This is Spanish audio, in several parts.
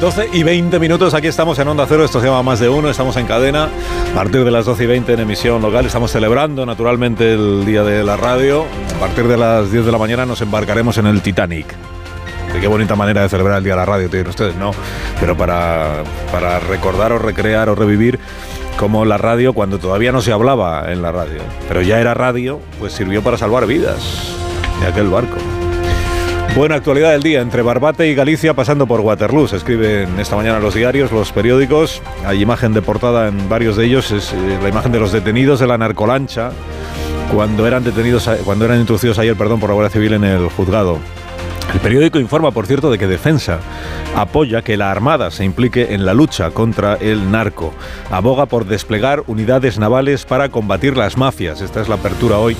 Las 12 y 20 minutos, aquí estamos en Onda Cero, esto se llama Más de Uno, estamos en cadena, a partir de las 12 y 20 en emisión local, estamos celebrando naturalmente el Día de la Radio, a partir de las 10 de la mañana nos embarcaremos en el Titanic. De qué bonita manera de celebrar el Día de la Radio, tienen ustedes, ¿no? Pero para, para recordar o recrear o revivir como la radio, cuando todavía no se hablaba en la radio, pero ya era radio, pues sirvió para salvar vidas de aquel barco. Buena actualidad del día, entre Barbate y Galicia pasando por Waterloo. Se escriben esta mañana los diarios, los periódicos. Hay imagen de portada en varios de ellos, es eh, la imagen de los detenidos de la narcolancha cuando eran detenidos, cuando eran introducidos ayer, perdón, por la Guardia Civil en el juzgado. El periódico informa, por cierto, de que Defensa apoya que la Armada se implique en la lucha contra el narco. Aboga por desplegar unidades navales para combatir las mafias. Esta es la apertura hoy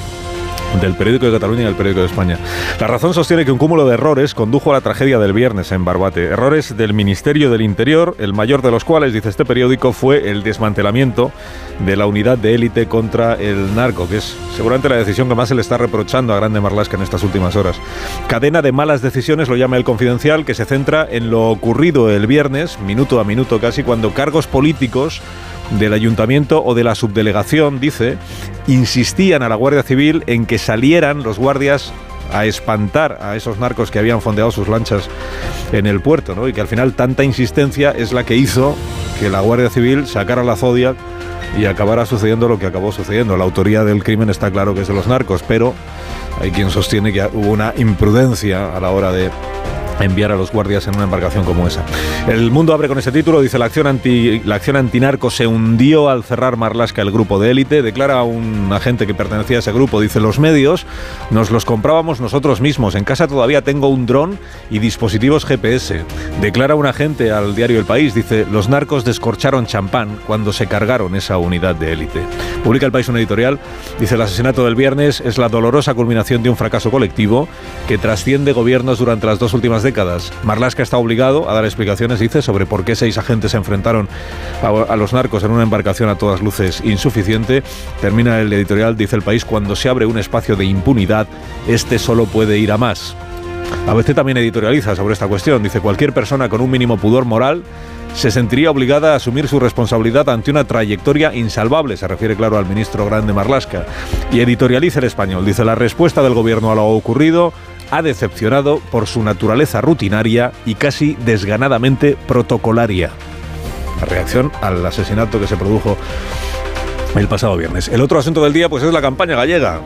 del periódico de Cataluña y del periódico de España. La razón sostiene que un cúmulo de errores condujo a la tragedia del viernes en Barbate. Errores del Ministerio del Interior, el mayor de los cuales, dice este periódico, fue el desmantelamiento de la unidad de élite contra el narco, que es seguramente la decisión que más se le está reprochando a Grande Marlasca en estas últimas horas. Cadena de malas decisiones lo llama el Confidencial, que se centra en lo ocurrido el viernes, minuto a minuto casi, cuando cargos políticos del ayuntamiento o de la subdelegación, dice, insistían a la Guardia Civil en que salieran los guardias a espantar a esos narcos que habían fondeado sus lanchas en el puerto, ¿no? Y que al final tanta insistencia es la que hizo que la Guardia Civil sacara la Zodiac y acabara sucediendo lo que acabó sucediendo. La autoría del crimen está claro que es de los narcos, pero hay quien sostiene que hubo una imprudencia a la hora de enviar a los guardias en una embarcación como esa. El mundo abre con ese título, dice la acción anti la acción antinarco se hundió al cerrar Marlasca el grupo de élite, declara un agente que pertenecía a ese grupo, dice los medios nos los comprábamos nosotros mismos, en casa todavía tengo un dron y dispositivos GPS. Declara un agente al diario El País, dice los narcos descorcharon champán cuando se cargaron esa unidad de élite. Publica El País un editorial, dice el asesinato del viernes es la dolorosa culminación de un fracaso colectivo que trasciende gobiernos durante las dos últimas décadas. Marlaska está obligado a dar explicaciones, dice, sobre por qué seis agentes se enfrentaron a, a los narcos en una embarcación a todas luces insuficiente. Termina el editorial, dice el país, cuando se abre un espacio de impunidad, este solo puede ir a más. ABC también editorializa sobre esta cuestión. Dice, cualquier persona con un mínimo pudor moral se sentiría obligada a asumir su responsabilidad ante una trayectoria insalvable, se refiere claro al ministro Grande Marlasca. Y editorializa el español. Dice, la respuesta del gobierno a lo ocurrido ha decepcionado por su naturaleza rutinaria y casi desganadamente protocolaria. La reacción al asesinato que se produjo el pasado viernes. El otro asunto del día pues es la campaña gallega.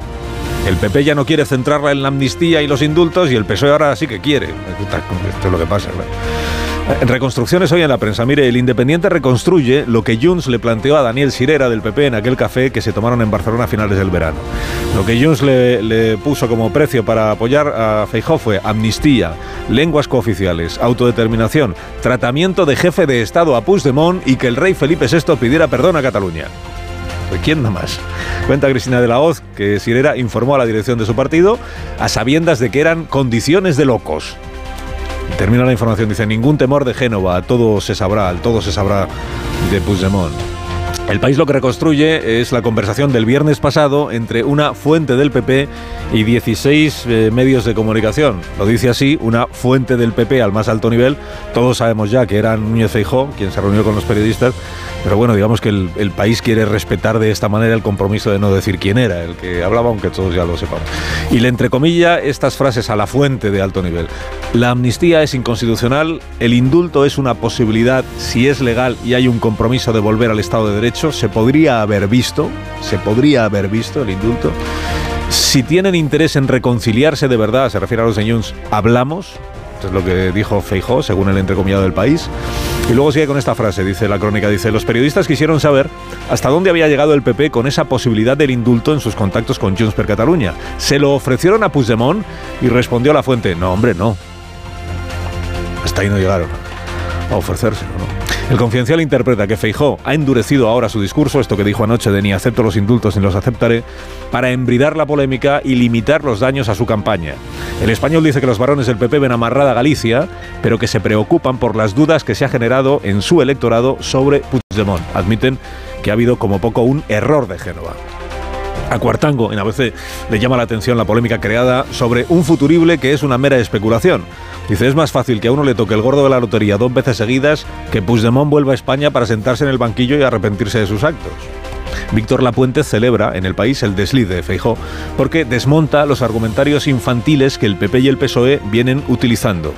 El PP ya no quiere centrarla en la amnistía y los indultos y el PSOE ahora sí que quiere. Esto es lo que pasa. claro. En reconstrucciones hoy en la prensa. Mire, el Independiente reconstruye lo que Junts le planteó a Daniel Sirera del PP en aquel café que se tomaron en Barcelona a finales del verano. Lo que Junts le, puso como precio para apoyar a Feijóo fue amnistía, lenguas cooficiales, autodeterminación, tratamiento de jefe de Estado a Puigdemont y que el rey Felipe VI pidiera perdón a Cataluña. Pues, ¿Quién más? Cuenta Cristina de la Hoz que Sirera informó a la dirección de su partido a sabiendas de que eran condiciones de locos. Termina la información, dice, ningún temor de Génova, todo se sabrá, todo se sabrá de Puigdemont. El país lo que reconstruye es la conversación del viernes pasado entre una fuente del PP y 16 eh, medios de comunicación. Lo dice así, una fuente del PP al más alto nivel. Todos sabemos ya que era Núñez Feijó quien se reunió con los periodistas, pero bueno, digamos que el, el país quiere respetar de esta manera el compromiso de no decir quién era el que hablaba, aunque todos ya lo sepamos. Y le entrecomilla estas frases a la fuente de alto nivel. La amnistía es inconstitucional, el indulto es una posibilidad si es legal y hay un compromiso de volver al Estado de Derecho, se podría haber visto, se podría haber visto el indulto. Si tienen interés en reconciliarse de verdad, se refiere a los de hablamos, es lo que dijo Feijó, según el entrecomillado del país. Y luego sigue con esta frase, dice la crónica, dice, los periodistas quisieron saber hasta dónde había llegado el PP con esa posibilidad del indulto en sus contactos con Junts per Cataluña. Se lo ofrecieron a Puigdemont y respondió la fuente, no hombre, no. Hasta ahí no llegaron a ofrecérselo. El confidencial interpreta que Feijó ha endurecido ahora su discurso, esto que dijo anoche de ni acepto los indultos ni los aceptaré, para embridar la polémica y limitar los daños a su campaña. El español dice que los varones del PP ven amarrada Galicia, pero que se preocupan por las dudas que se ha generado en su electorado sobre Puigdemont. Admiten que ha habido como poco un error de Génova. A Cuartango en ABC le llama la atención la polémica creada sobre un futurible que es una mera especulación. Dice, es más fácil que a uno le toque el gordo de la lotería dos veces seguidas que Puigdemont vuelva a España para sentarse en el banquillo y arrepentirse de sus actos. Víctor Lapuente celebra en el país el desliz de Feijó porque desmonta los argumentarios infantiles que el PP y el PSOE vienen utilizando.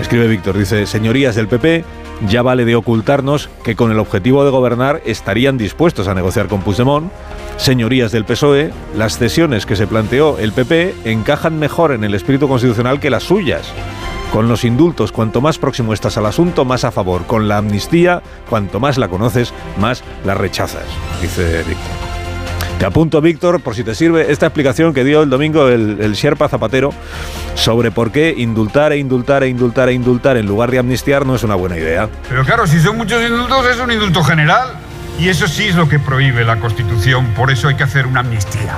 Escribe Víctor, dice, señorías del PP, ya vale de ocultarnos que con el objetivo de gobernar estarían dispuestos a negociar con Puigdemont. Señorías del PSOE, las cesiones que se planteó el PP encajan mejor en el espíritu constitucional que las suyas. Con los indultos, cuanto más próximo estás al asunto, más a favor. Con la amnistía, cuanto más la conoces, más la rechazas, dice Víctor. Te apunto, Víctor, por si te sirve, esta explicación que dio el domingo el, el, Sherpa Zapatero sobre por qué indultar e indultar e indultar e indultar en lugar de amnistiar no es una buena idea. Pero claro, si son muchos indultos, es un indulto general. Y eso sí es lo que prohíbe la Constitución. Por eso hay que hacer una amnistía.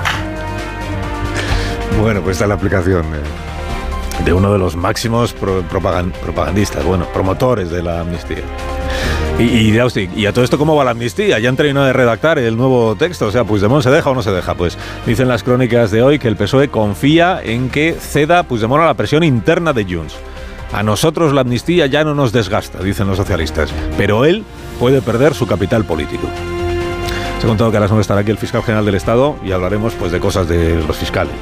Bueno, pues está la aplicación. Eh de uno de los máximos propagandistas, bueno, promotores de la amnistía. Y, y, y, a todo esto, ¿cómo va la amnistía? Ya han terminado de redactar el nuevo texto. O sea, Puigdemont se deja o no se deja. Pues dicen las crónicas de hoy que el PSOE confía en que ceda Puigdemont a la presión interna de Junts. A nosotros la amnistía ya no nos desgasta, dicen los socialistas, pero él puede perder su capital político. Se ha contado que a las 9 estará aquí el fiscal general del Estado y hablaremos pues de cosas de los fiscales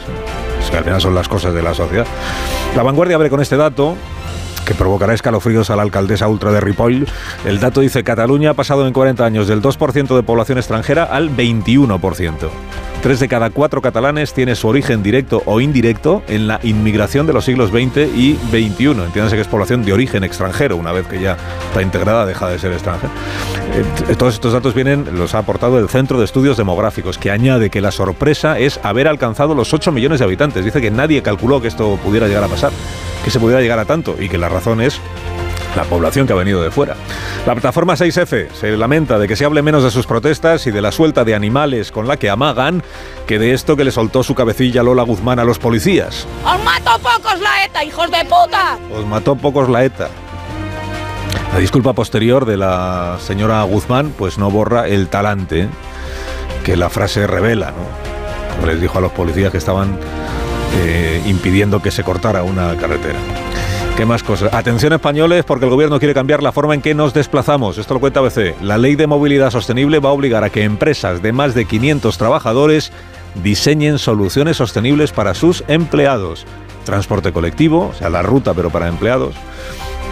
que al final son las cosas de la sociedad. La vanguardia abre con este dato que provocará escalofríos a la alcaldesa ultra de Ripoll. El dato dice Cataluña ha pasado en 40 años del 2% de población extranjera al 21%. Tres de cada cuatro catalanes tiene su origen directo o indirecto en la inmigración de los siglos XX y XXI. Entiéndase que es población de origen extranjero, una vez que ya está integrada deja de ser extranjera. Eh, todos estos datos vienen, los ha aportado el Centro de Estudios Demográficos, que añade que la sorpresa es haber alcanzado los 8 millones de habitantes. Dice que nadie calculó que esto pudiera llegar a pasar, que se pudiera llegar a tanto y que la razón es la población que ha venido de fuera. La plataforma 6F se lamenta de que se hable menos de sus protestas y de la suelta de animales con la que amagan que de esto que le soltó su cabecilla Lola Guzmán a los policías. ¡Os mató pocos la ETA, hijos de puta! Os mató pocos la ETA. La disculpa posterior de la señora Guzmán pues no borra el talante que la frase revela, ¿no? les dijo a los policías que estaban eh, impidiendo que se cortara una carretera. ¿Qué más cosas? Atención españoles porque el gobierno quiere cambiar la forma en que nos desplazamos. Esto lo cuenta ABC. La ley de movilidad sostenible va a obligar a que empresas de más de 500 trabajadores diseñen soluciones sostenibles para sus empleados. Transporte colectivo, o sea, la ruta pero para empleados.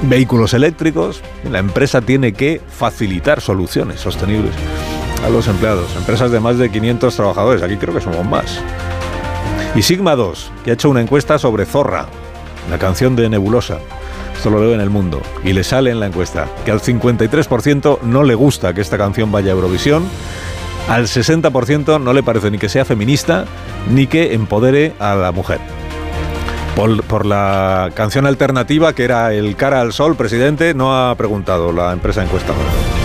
Vehículos eléctricos. La empresa tiene que facilitar soluciones sostenibles a los empleados. Empresas de más de 500 trabajadores. Aquí creo que somos más. Y Sigma 2, que ha hecho una encuesta sobre Zorra, la canción de Nebulosa. Esto lo veo en el mundo. Y le sale en la encuesta que al 53% no le gusta que esta canción vaya a Eurovisión. Al 60% no le parece ni que sea feminista ni que empodere a la mujer. Por, por, la canción alternativa que era El cara al sol, presidente, no ha preguntado la empresa encuestadora.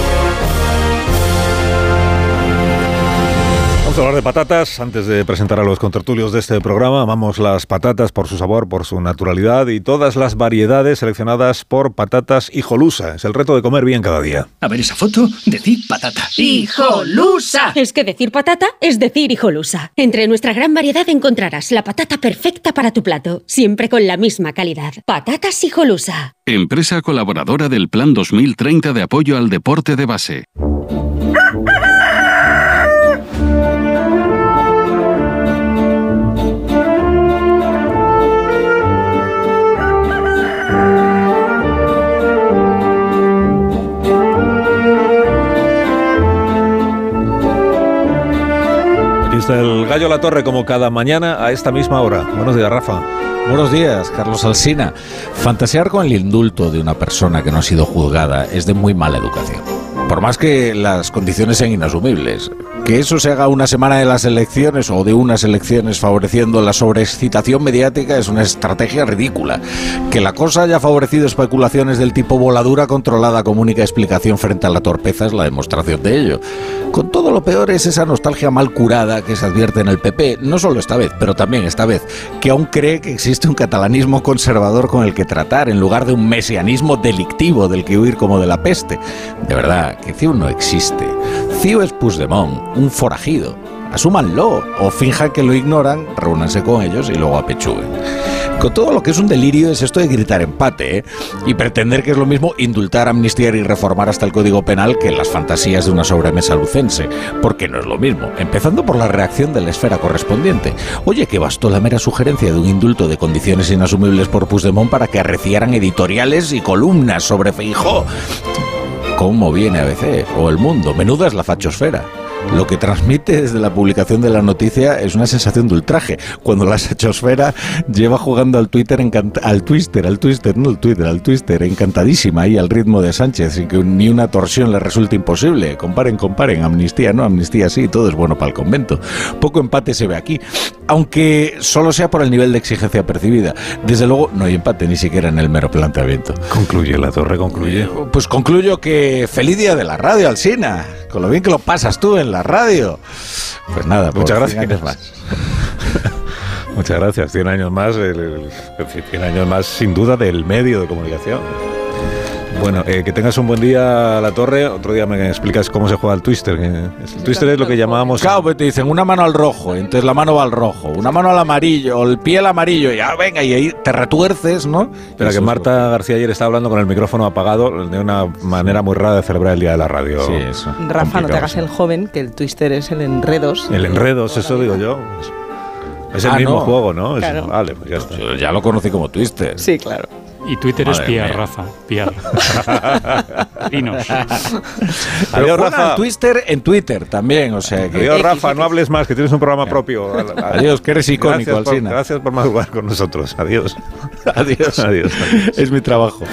Vamos a hablar de patatas. Antes de presentar a los contertulios de este programa, amamos las patatas por su sabor, por su naturalidad y todas las variedades seleccionadas por Patatas Hijolusa. Es el reto de comer bien cada día. A ver esa foto, decir patata. ¡Hijolusa! Es que decir patata es decir hijolusa. Entre nuestra gran variedad encontrarás la patata perfecta para tu plato, siempre con la misma calidad. Patatas hijolusa. Empresa colaboradora del Plan 2030 de apoyo al deporte de base. El gallo La Torre como cada mañana a esta misma hora. Buenos días, Rafa. Buenos días, Carlos Alsina. Fantasear con el indulto de una persona que no ha sido juzgada es de muy mala educación. Por más que las condiciones sean inasumibles. Que eso se haga una semana de las elecciones o de unas elecciones favoreciendo la sobreexcitación mediática es una estrategia ridícula. Que la cosa haya favorecido especulaciones del tipo voladura controlada como única explicación frente a la torpeza es la demostración de ello. Con todo lo peor es esa nostalgia mal curada que se advierte en el PP, no solo esta vez, pero también esta vez, que aún cree que existe un catalanismo conservador con el que tratar en lugar de un mesianismo delictivo del que huir como de la peste. De verdad, que CIU no existe. CIU es Puigdemont, un forajido. Asúmanlo o finjan que lo ignoran, reúnanse con ellos y luego apechuguen. Con todo lo que es un delirio es esto de gritar empate ¿eh? y pretender que es lo mismo indultar, amnistiar y reformar hasta el Código Penal que las fantasías de una sobremesa lucense, porque no es lo mismo, empezando por la reacción de la esfera correspondiente. Oye, que bastó la mera sugerencia de un indulto de condiciones inasumibles por Puigdemont para que arreciaran editoriales y columnas sobre Feijó. ¿Cómo viene ABC o El Mundo? Menuda es la fachosfera. Lo que transmite desde la publicación de la noticia es una sensación de ultraje. Cuando la sechosfera lleva jugando al Twitter al Twister, al Twister, no al Twitter, al Twister, encantadísima ahí al ritmo de Sánchez, sin que ni una torsión le resulte imposible. Comparen, comparen, amnistía no, amnistía sí, todo es bueno para el convento. Poco empate se ve aquí, aunque solo sea por el nivel de exigencia percibida. Desde luego no hay empate ni siquiera en el mero planteamiento. Concluye la torre, concluye. Pues concluyo que feliz día de la radio, Alsina. Con lo bien que lo pasas tú en la radio. Pues nada, muchas gracias. más. Muchas gracias. 100 años más, el, el, 100 años más sin duda del medio de comunicación. Bueno, eh, que tengas un buen día a la torre. Otro día me explicas cómo se juega el twister. El twister es lo que llamábamos. Claro, pues te dicen una mano al rojo, entonces la mano va al rojo, una mano al amarillo, o el pie al amarillo, y ya venga, y ahí te retuerces, ¿no? Pero que Marta García ayer estaba hablando con el micrófono apagado de una manera muy rara de celebrar el día de la radio. Sí, eso. Rafa, Complicado. no te hagas el joven, que el twister es el enredos. El enredos, eso digo yo. Es el Ah, mismo no. juego, ¿no? Es- Claro. vale, pues ya está. Yo ya lo conocí como twister. Sí, claro. Y Twitter Madre es mía. Rafa. Piar. Dinos. Pero Adiós, Rafa. al twister en Twitter también, o sea que... Adiós, Rafa, no hables más, que tienes un programa propio. Adiós, que eres icónico, gracias por, gracias por madrugar con nosotros. Adiós. Adiós. Adiós. Es mi trabajo.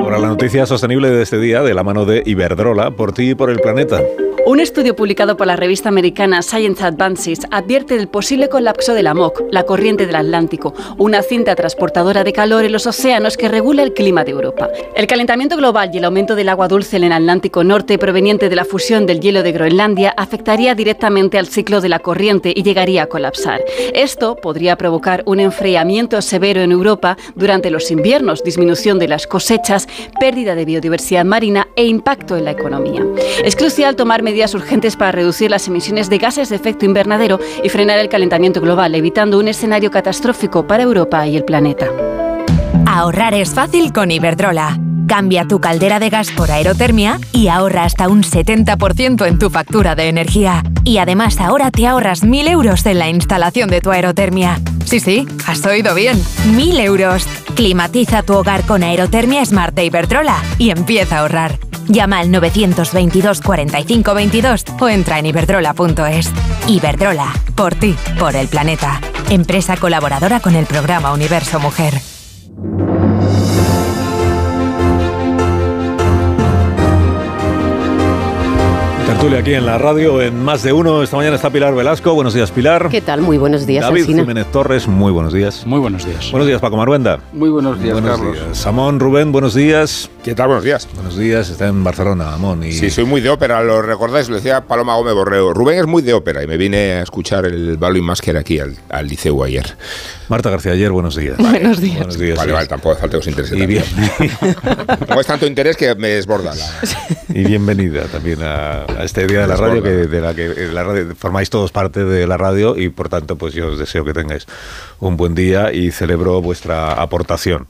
Ahora la noticia sostenible de este día, de la mano de Iberdrola, por ti y por el planeta. Un estudio publicado por la revista americana Science Advances advierte del posible colapso de la MOC, la corriente del Atlántico, una cinta transportadora de calor en los océanos que regula el clima de Europa. El calentamiento global y el aumento del agua dulce en el Atlántico Norte proveniente de la fusión del hielo de Groenlandia afectaría directamente al ciclo de la corriente y llegaría a colapsar. Esto podría provocar un enfriamiento severo en Europa durante los inviernos, disminución de las cosechas, pérdida de biodiversidad marina e impacto en la economía. Es crucial tomar medidas urgentes para reducir las emisiones de gases de efecto invernadero y frenar el calentamiento global, evitando un escenario catastrófico para Europa y el planeta. Ahorrar es fácil con Iberdrola. Cambia tu caldera de gas por aerotermia y ahorra hasta un 70% en tu factura de energía. Y además ahora te ahorras 1.000 euros en la instalación de tu aerotermia. Sí, sí, has oído bien. 1.000 euros. Climatiza tu hogar con aerotermia Smart de Iberdrola y empieza a ahorrar. Llama al 922 45 22 o entra en iberdrola.es. Iberdrola, por ti, por el planeta. Empresa colaboradora con el programa Universo Mujer. Tertulia aquí en la radio, en más de uno. Esta mañana está Pilar Velasco. Buenos días, Pilar. ¿Qué tal? Muy buenos días, David. Jiménez Torres, muy buenos días. Muy buenos días. Buenos días, Paco Maruenda. Muy buenos días, buenos Carlos. días. Samón Rubén, buenos días. ¿Qué tal? Buenos días. Buenos días, está en Barcelona, Amón. Y... Sí, soy muy de ópera, lo recordáis, lo decía Paloma Gómez Borreo. Rubén es muy de ópera y me vine a escuchar el Balloon Masker aquí al, al liceo ayer. Marta García ayer, buenos días. Buenos días. Buenos días. Vale, sí. vale, tampoco falta os interés. Y, bien, Como es tanto interés que me desborda la... y bienvenida también a, a este día de la radio, que, de la que la radio, formáis todos parte de la radio y por tanto pues yo os deseo que tengáis un buen día y celebro vuestra aportación.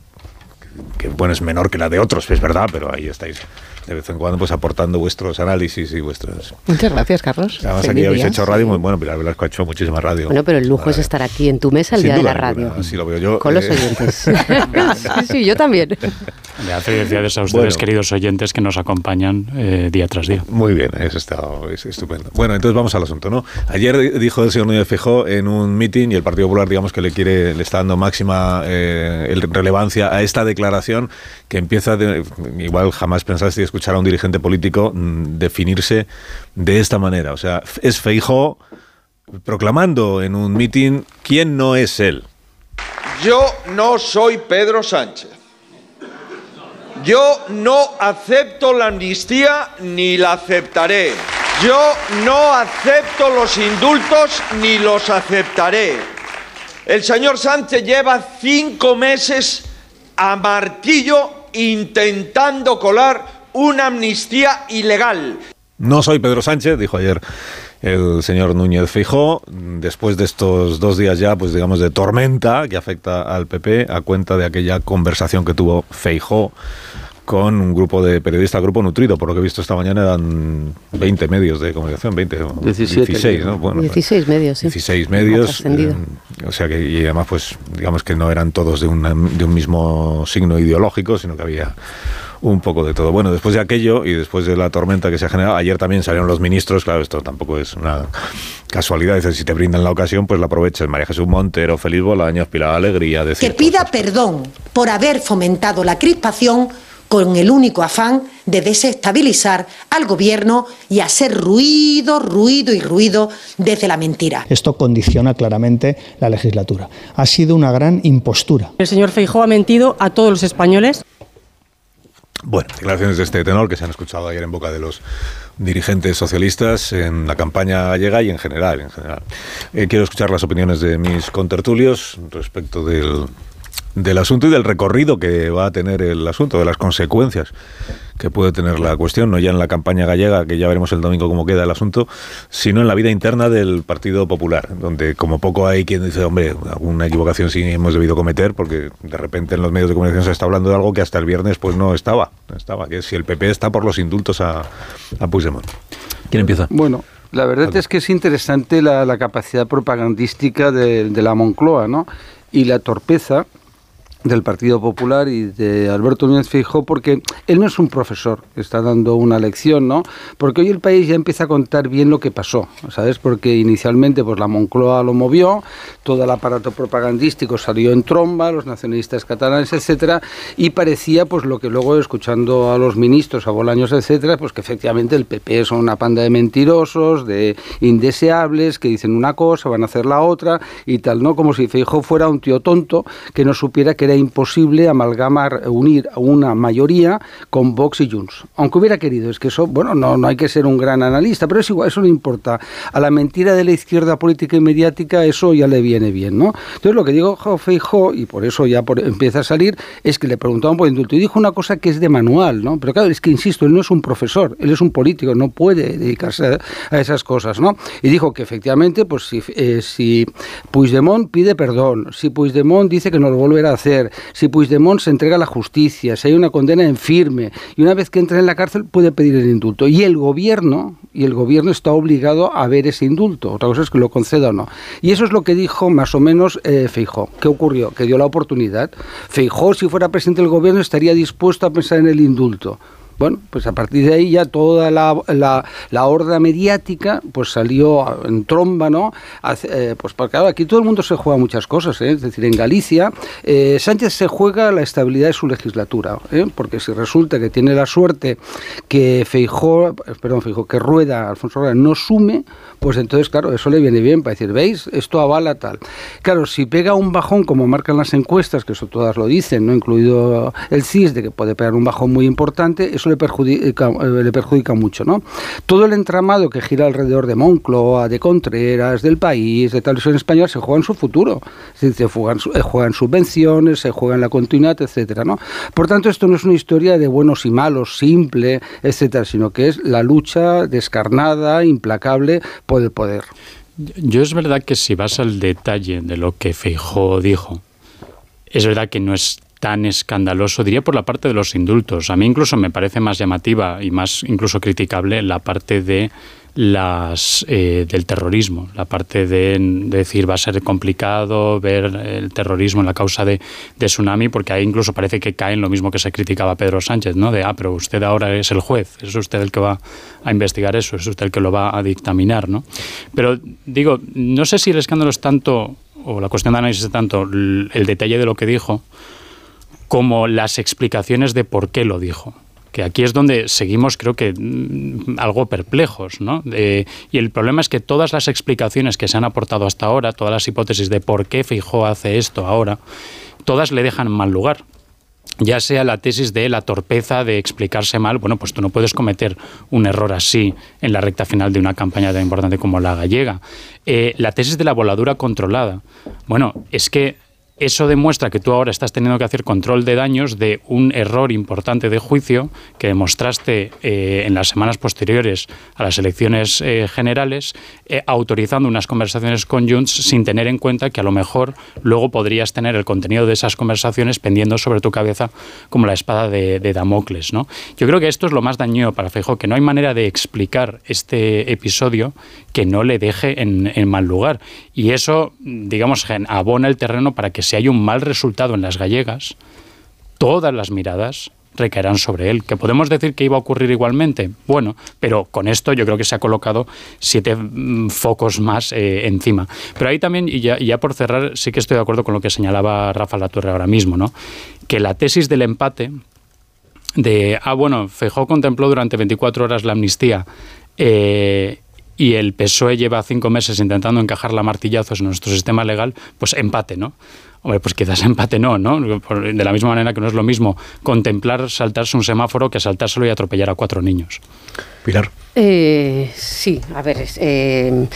Que bueno, es menor que la de otros, es verdad, pero ahí estáis de vez en cuando pues aportando vuestros análisis y vuestros... Muchas gracias, Carlos. Además aquí Feliz habéis día. hecho radio muy bueno, Pilar Velasco ha hecho muchísima radio. Bueno, pero el lujo es estar aquí en tu mesa el Sin día de la radio. así lo veo yo. Con los Eh, oyentes. sí, sí, yo también. Le hace felicidades a ustedes, Bueno. queridos oyentes, que nos acompañan eh, día tras día. Muy bien, eso está es estupendo. Bueno, entonces vamos al asunto, ¿no? Ayer di- dijo el señor Núñez Fijó en un meeting y el Partido Popular, digamos que le quiere, le está dando máxima eh, el- relevancia a esta declaración que empieza de, igual jamás pensaste escuchar a un dirigente político mm, definirse de esta manera. O sea, es Feijó proclamando en un meeting quién no es él. Yo no soy Pedro Sánchez. Yo no acepto la amnistía ni la aceptaré. Yo no acepto los indultos ni los aceptaré. El señor Sánchez lleva cinco meses a martillo intentando colar una amnistía ilegal. No soy Pedro Sánchez, dijo ayer el señor Núñez Feijó, después de estos dos días ya, pues digamos, de tormenta que afecta al PP, a cuenta de aquella conversación que tuvo Feijó con un grupo de periodistas, grupo nutrido, por lo que he visto esta mañana eran 20 medios de comunicación, 20, o 17, 16, ¿no? Bueno, 16 medios, sí. 16 Ha medios. eh, o sea que, y además, pues, digamos que no eran todos de, una- de un mismo signo ideológico, sino que había un poco de todo. Bueno, después de aquello y después de la tormenta que se ha generado, ayer también salieron los ministros, claro, esto tampoco es una casualidad, es decir, si te brindan la ocasión, pues la aprovechas. María Jesús Montero, Feliz Bolaños, Pilar Alegría, que pida perdón por haber fomentado la crispación con el único afán de desestabilizar al gobierno y hacer ruido, ruido y ruido desde la mentira. Esto condiciona claramente la legislatura. Ha sido una gran impostura. El señor Feijóo ha mentido a todos los españoles. Bueno, declaraciones de este tenor que se han escuchado ayer en boca de los dirigentes socialistas en la campaña gallega y en general. En general. Eh, quiero escuchar las opiniones de mis contertulios respecto del, del asunto y del recorrido que va a tener el asunto, de las consecuencias que puede tener la cuestión, no ya en la campaña gallega, que ya veremos el domingo cómo queda el asunto, sino en la vida interna del Partido Popular, donde como poco hay quien dice, hombre, alguna equivocación sí hemos debido cometer, porque de repente en los medios de comunicación se está hablando de algo que hasta el viernes pues no estaba, no estaba, que si el PP está por los indultos a, a Puigdemont. ¿Quién empieza? Bueno, la verdad es que es interesante la, la capacidad propagandística de, de la Moncloa, ¿no? Y la torpeza del Partido Popular y de Alberto Núñez Feijóo porque él no es un profesor está dando una lección, ¿no? Porque hoy el país ya empieza a contar bien lo que pasó, ¿sabes? Porque inicialmente pues la Moncloa lo movió, todo el aparato propagandístico salió en tromba, los nacionalistas catalanes, etcétera, y parecía pues lo que luego escuchando a los ministros, a Bolaños, etcétera, pues que efectivamente el PP son una panda de mentirosos, de indeseables, que dicen una cosa, van a hacer la otra y tal, ¿no? Como si Feijóo fuera un tío tonto que no supiera que era imposible amalgamar, unir a una mayoría con Vox y Junts. Aunque hubiera querido, es que eso, bueno, no, no hay que ser un gran analista, pero es igual, eso no importa. A la mentira de la izquierda política y mediática eso ya le viene bien, ¿no? Entonces lo que digo Feijó, y por eso ya por- empieza a salir, es que le preguntaban por indulto y dijo una cosa que es de manual, ¿no? Pero claro, es que insisto, él no es un profesor, él es un político, no puede dedicarse a, a esas cosas, ¿no? Y dijo que efectivamente, pues si, eh, si Puigdemont pide perdón, si Puigdemont dice que no lo volverá a hacer, si Puigdemont se entrega a la justicia, si hay una condena en firme, y una vez que entra en la cárcel puede pedir el indulto. Y el gobierno, y el gobierno está obligado a ver ese indulto. Otra cosa es que lo conceda o no. Y eso es lo que dijo más o menos eh, Feijó. ¿Qué ocurrió? Que dio la oportunidad. Feijó, si fuera presidente del gobierno, estaría dispuesto a pensar en el indulto. Bueno, pues a partir de ahí ya toda la, la, horda mediática pues salió en tromba, ¿no? Hace- eh, pues porque claro, aquí todo el mundo se juega muchas cosas, ¿eh? es decir, en Galicia eh, Sánchez se juega la estabilidad de su legislatura, ¿eh? porque si resulta que tiene la suerte que Feijó, perdón, Feijó, que Rueda, Alfonso Rueda no sume, pues entonces, claro, eso le viene bien para decir, ¿veis? Esto avala tal. Claro, si pega un bajón, como marcan las encuestas, que eso todas lo dicen, ¿no? incluido el CIS, de que puede pegar un bajón muy importante, eso le perjudica, eh, le perjudica mucho. ¿no? Todo el entramado que gira alrededor de Moncloa, de Contreras, del país, de televisión española, se juega en su futuro. Es decir, se juegan, eh, juegan subvenciones, se juega en la continuidad, etcétera, ¿no? Por tanto, esto no es una historia de buenos y malos, simple, etcétera, sino que es la lucha descarnada, implacable por el poder. Yo es verdad que si vas al detalle de lo que Feijó dijo, es verdad que no es tan escandaloso, diría por la parte de los indultos. A mí incluso me parece más llamativa y más incluso criticable la parte de las eh, del terrorismo, la parte de, de, decir va a ser complicado ver el terrorismo en la causa de, de, tsunami, porque ahí incluso parece que cae en lo mismo que se criticaba Pedro Sánchez, ¿no? De ah, pero usted ahora es el juez, es usted el que va a investigar eso, es usted el que lo va a dictaminar, ¿no? Pero digo, no sé si el escándalo es tanto, o la cuestión de análisis es tanto el detalle de lo que dijo, como las explicaciones de por qué lo dijo que aquí es donde seguimos, creo que, mm, algo perplejos, ¿no? Y el problema es que todas las explicaciones que se han aportado hasta ahora, todas las hipótesis de por qué Feijóo hace esto ahora, todas le dejan en mal lugar ya sea la tesis de la torpeza de explicarse mal, bueno, pues tú no puedes cometer un error así en la recta final de una campaña tan importante como la gallega. Eh, la tesis de la voladura controlada, bueno, es que eso demuestra que tú ahora estás teniendo que hacer control de daños de un error importante de juicio que demostraste eh, en las semanas posteriores a las elecciones eh, generales, eh, autorizando unas conversaciones con Junts sin tener en cuenta que a lo mejor luego podrías tener el contenido de esas conversaciones pendiendo sobre tu cabeza como la espada de, Damocles. ¿no? Yo creo que esto es lo más dañino para Feijóo, que no hay manera de explicar este episodio que no le deje en, en mal lugar. Y eso, digamos, abona el terreno para que si hay un mal resultado en las gallegas, todas las miradas recaerán sobre él. ¿Que podemos decir que iba a ocurrir igualmente? Bueno, pero con esto yo creo que se ha colocado siete mm, focos más eh, encima. Pero ahí también, y ya, por cerrar, sí que estoy de acuerdo con lo que señalaba Rafa Latorre ahora mismo, ¿no? Que la tesis del empate de, ah, bueno, Fejó contempló durante 24 horas la amnistía. Eh, y el PSOE lleva cinco meses intentando encajar la martillazos en nuestro sistema legal, pues empate, ¿no? Hombre, pues quizás empate no, ¿no? De la misma manera que no es lo mismo contemplar saltarse un semáforo que saltárselo y atropellar a cuatro niños. Pilar. Eh, sí, a ver, eh,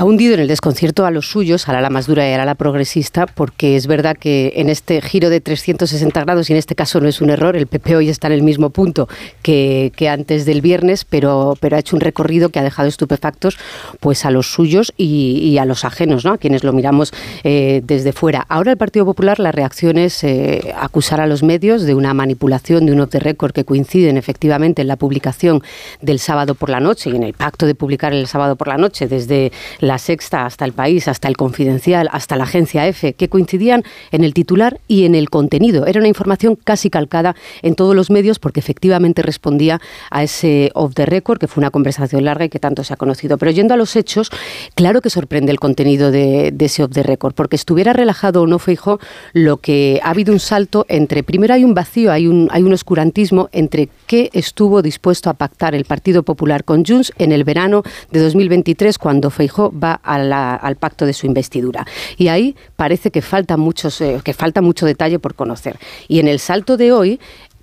ha hundido en el desconcierto a los suyos, a la más dura y a la progresista, porque es verdad que en este giro de 360 grados, y en este caso no es un error, el PP hoy está en el mismo punto que, antes del viernes, pero, pero ha hecho un recorrido que ha dejado estupefactos pues a los suyos y, y a los ajenos, ¿no? a quienes lo miramos eh, desde fuera. Ahora el Partido Popular, la reacción es eh, acusar a los medios de una manipulación, de un off the record que coinciden efectivamente en la publicación del sábado por la noche y en el pacto de publicar el sábado por la noche desde la Sexta hasta el País, hasta el Confidencial, hasta la Agencia EFE, que coincidían en el titular y en el contenido. Era una información casi calcada en todos los medios porque efectivamente respondía a ese off the record, que fue una conversación larga y que tanto se ha conocido. Pero yendo a los hechos, claro que sorprende el contenido de, ese off the record, porque estuviera relajado o no Feijo, lo que ha habido un salto entre, primero hay un vacío, hay un, hay un oscurantismo entre qué estuvo dispuesto a pactar el Partido Popular con Junts en el verano de 2023, cuando Feijó va al pacto de su investidura. Y ahí parece que falta, muchos, eh, que falta mucho detalle por conocer. Y en el salto de hoy,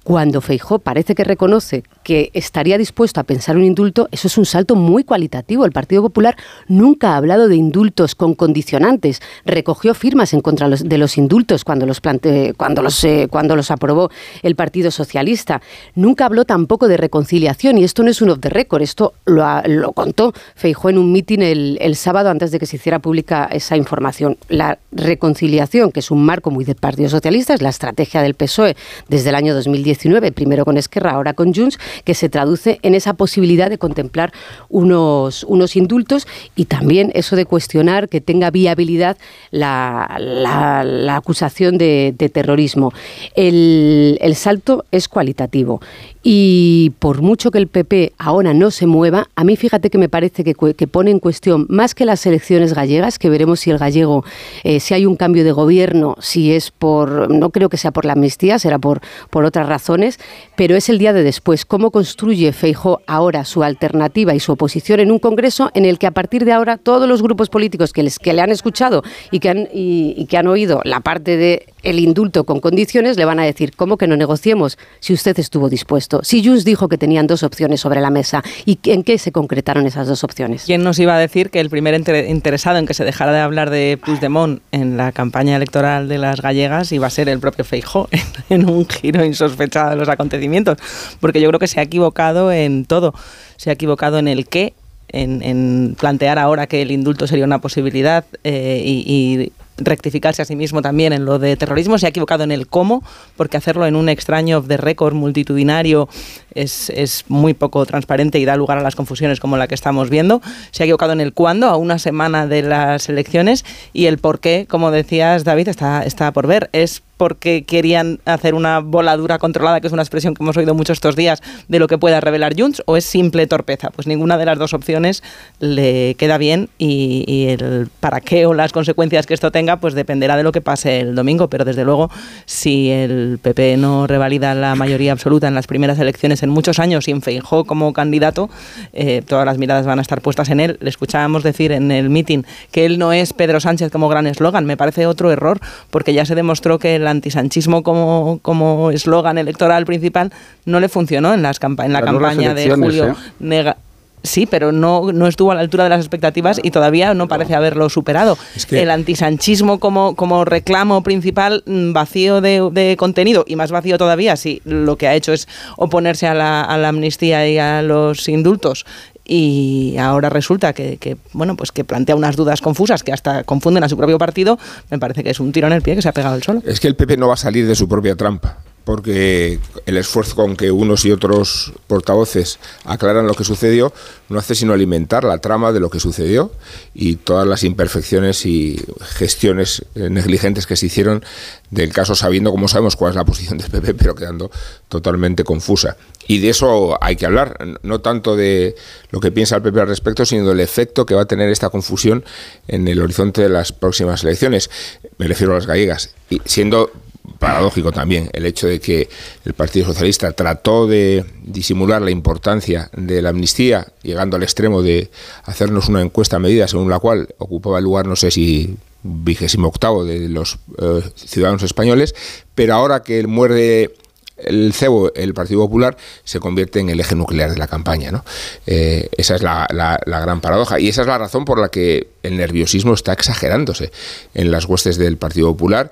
cuando Feijó parece que reconoce que estaría dispuesto a pensar un indulto, eso es un salto muy cualitativo. El Partido Popular nunca ha hablado de indultos con condicionantes. Recogió firmas en contra de los indultos cuando los, plante, cuando los, eh, cuando los aprobó el Partido Socialista. Nunca habló tampoco de reconciliación y esto no es un off the record. Esto lo, lo contó Feijó en un mitin el, el sábado antes de que se hiciera pública esa información. La reconciliación, que es un marco muy del Partido Socialista, es la estrategia del PSOE desde el año 2019, primero con Esquerra, ahora con Junts, que se traduce en esa posibilidad de contemplar unos, unos indultos y también eso de cuestionar que tenga viabilidad la, la, acusación de, terrorismo. El salto es cualitativo y por mucho que el PP ahora no se mueva, a mí fíjate que me parece que, pone en cuestión más que las elecciones gallegas, que veremos si el gallego, eh, si hay un cambio de gobierno, si es por, no creo que sea por la amnistía, será por, otras razones, pero es el día de después. ¿Cómo construye Feijo ahora su alternativa y su oposición en un Congreso en el que a partir de ahora todos los grupos políticos que, les, que le han escuchado y que han, y, que han oído la parte de el indulto con condiciones le van a decir, ¿cómo que no negociemos si usted estuvo dispuesto? Si Junts dijo que tenían dos opciones sobre la mesa, ¿y en qué se concretaron esas dos opciones? ¿Quién nos iba a decir que el primer inter interesado en que se dejara de hablar de Puigdemont en la campaña electoral de las gallegas iba a ser el propio Feijó, en, un giro insospechado de los acontecimientos? Porque yo creo que se ha equivocado en todo. Se ha equivocado en el qué, en, plantear ahora que el indulto sería una posibilidad eh, y rectificarse a sí mismo también en lo de terrorismo, se ha equivocado en el cómo, porque hacerlo en un extraño de récord multitudinario es, es, muy poco transparente y da lugar a las confusiones como la que estamos viendo. Se ha equivocado en el cuándo, a una semana de las elecciones, y el por qué, como decías David, está, está por ver. Es porque querían hacer una voladura controlada, que es una expresión que hemos oído mucho estos días, de lo que pueda revelar Junts, o es simple torpeza. Pues ninguna de las dos opciones le queda bien y, el para qué o las consecuencias que esto tenga, pues dependerá de lo que pase el domingo. Pero desde luego, si el PP no revalida la mayoría absoluta en las primeras elecciones en muchos años y en Feijó como candidato, eh, todas las miradas van a estar puestas en él. Le escuchábamos decir en el meeting que él no es Pedro Sánchez como gran eslogan. Me parece otro error, porque ya se demostró que el antisanchismo como como eslogan electoral principal no le funcionó en las campa en la Ganó campaña de julio. ¿eh? Nega- Sí, pero no, no estuvo a la altura de las expectativas y todavía no parece haberlo superado. que- El antisanchismo como, como reclamo principal mm, vacío de, de contenido y más vacío todavía si lo que ha hecho es oponerse a la, a la amnistía y a los indultos y ahora resulta que, que, bueno pues que plantea unas dudas confusas que hasta confunden a su propio partido me parece que es un tiro en el pie que se ha pegado el solo. Es que el PP no va a salir de su propia trampa, porque el esfuerzo con que unos y otros portavoces aclaran lo que sucedió no hace sino alimentar la trama de lo que sucedió y todas las imperfecciones y gestiones eh, negligentes que se hicieron del caso, sabiendo, como sabemos, cuál es la posición del PP, pero quedando totalmente confusa. Y de eso hay que hablar, no tanto de lo que piensa el PP al respecto, sino del efecto que va a tener esta confusión en el horizonte de las próximas elecciones. Me refiero a las gallegas. Y siendo paradójico también el hecho de que el Partido Socialista trató de disimular la importancia de la amnistía, llegando al extremo de hacernos una encuesta a medida según la cual ocupaba el lugar, no sé si vigésimo octavo de los eh, ciudadanos españoles, pero ahora que él muerde el cebo, el Partido Popular, se convierte en el eje nuclear de la campaña. ¿no? Eh, esa es la- la gran paradoja. Y esa es la razón por la que el nerviosismo está exagerándose en las huestes del Partido Popular,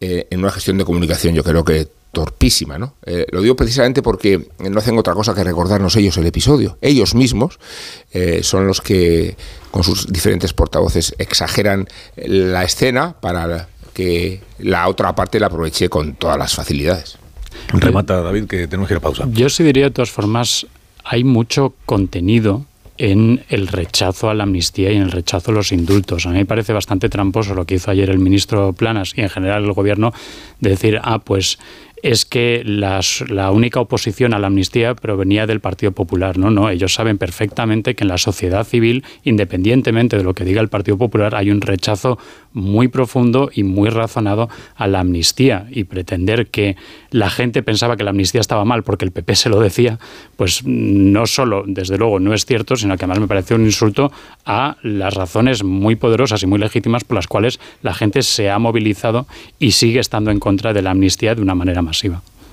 eh, en una gestión de comunicación, yo creo que torpísima, ¿no? Eh, lo digo precisamente porque no hacen otra cosa que recordarnos ellos el episodio. Ellos mismos eh, son los que, con sus diferentes portavoces, exageran la escena para que la otra parte la aproveche con todas las facilidades. Remata, David, que tenemos que ir a pausa. Yo sí diría, de todas formas, hay mucho contenido en el rechazo a la amnistía y en el rechazo a los indultos. A mí me parece bastante tramposo lo que hizo ayer el ministro Planas y en general el gobierno de decir, ah, pues es que la única oposición a la amnistía provenía del Partido Popular. No, no, ellos saben perfectamente que en la sociedad civil, independientemente de lo que diga el Partido Popular, hay un rechazo muy profundo y muy razonado a la amnistía y pretender que la gente pensaba que la amnistía estaba mal porque el PP se lo decía, pues no solo, desde luego, no es cierto, sino que además me parece un insulto a las razones muy poderosas y muy legítimas por las cuales la gente se ha movilizado y sigue estando en contra de la amnistía de una manera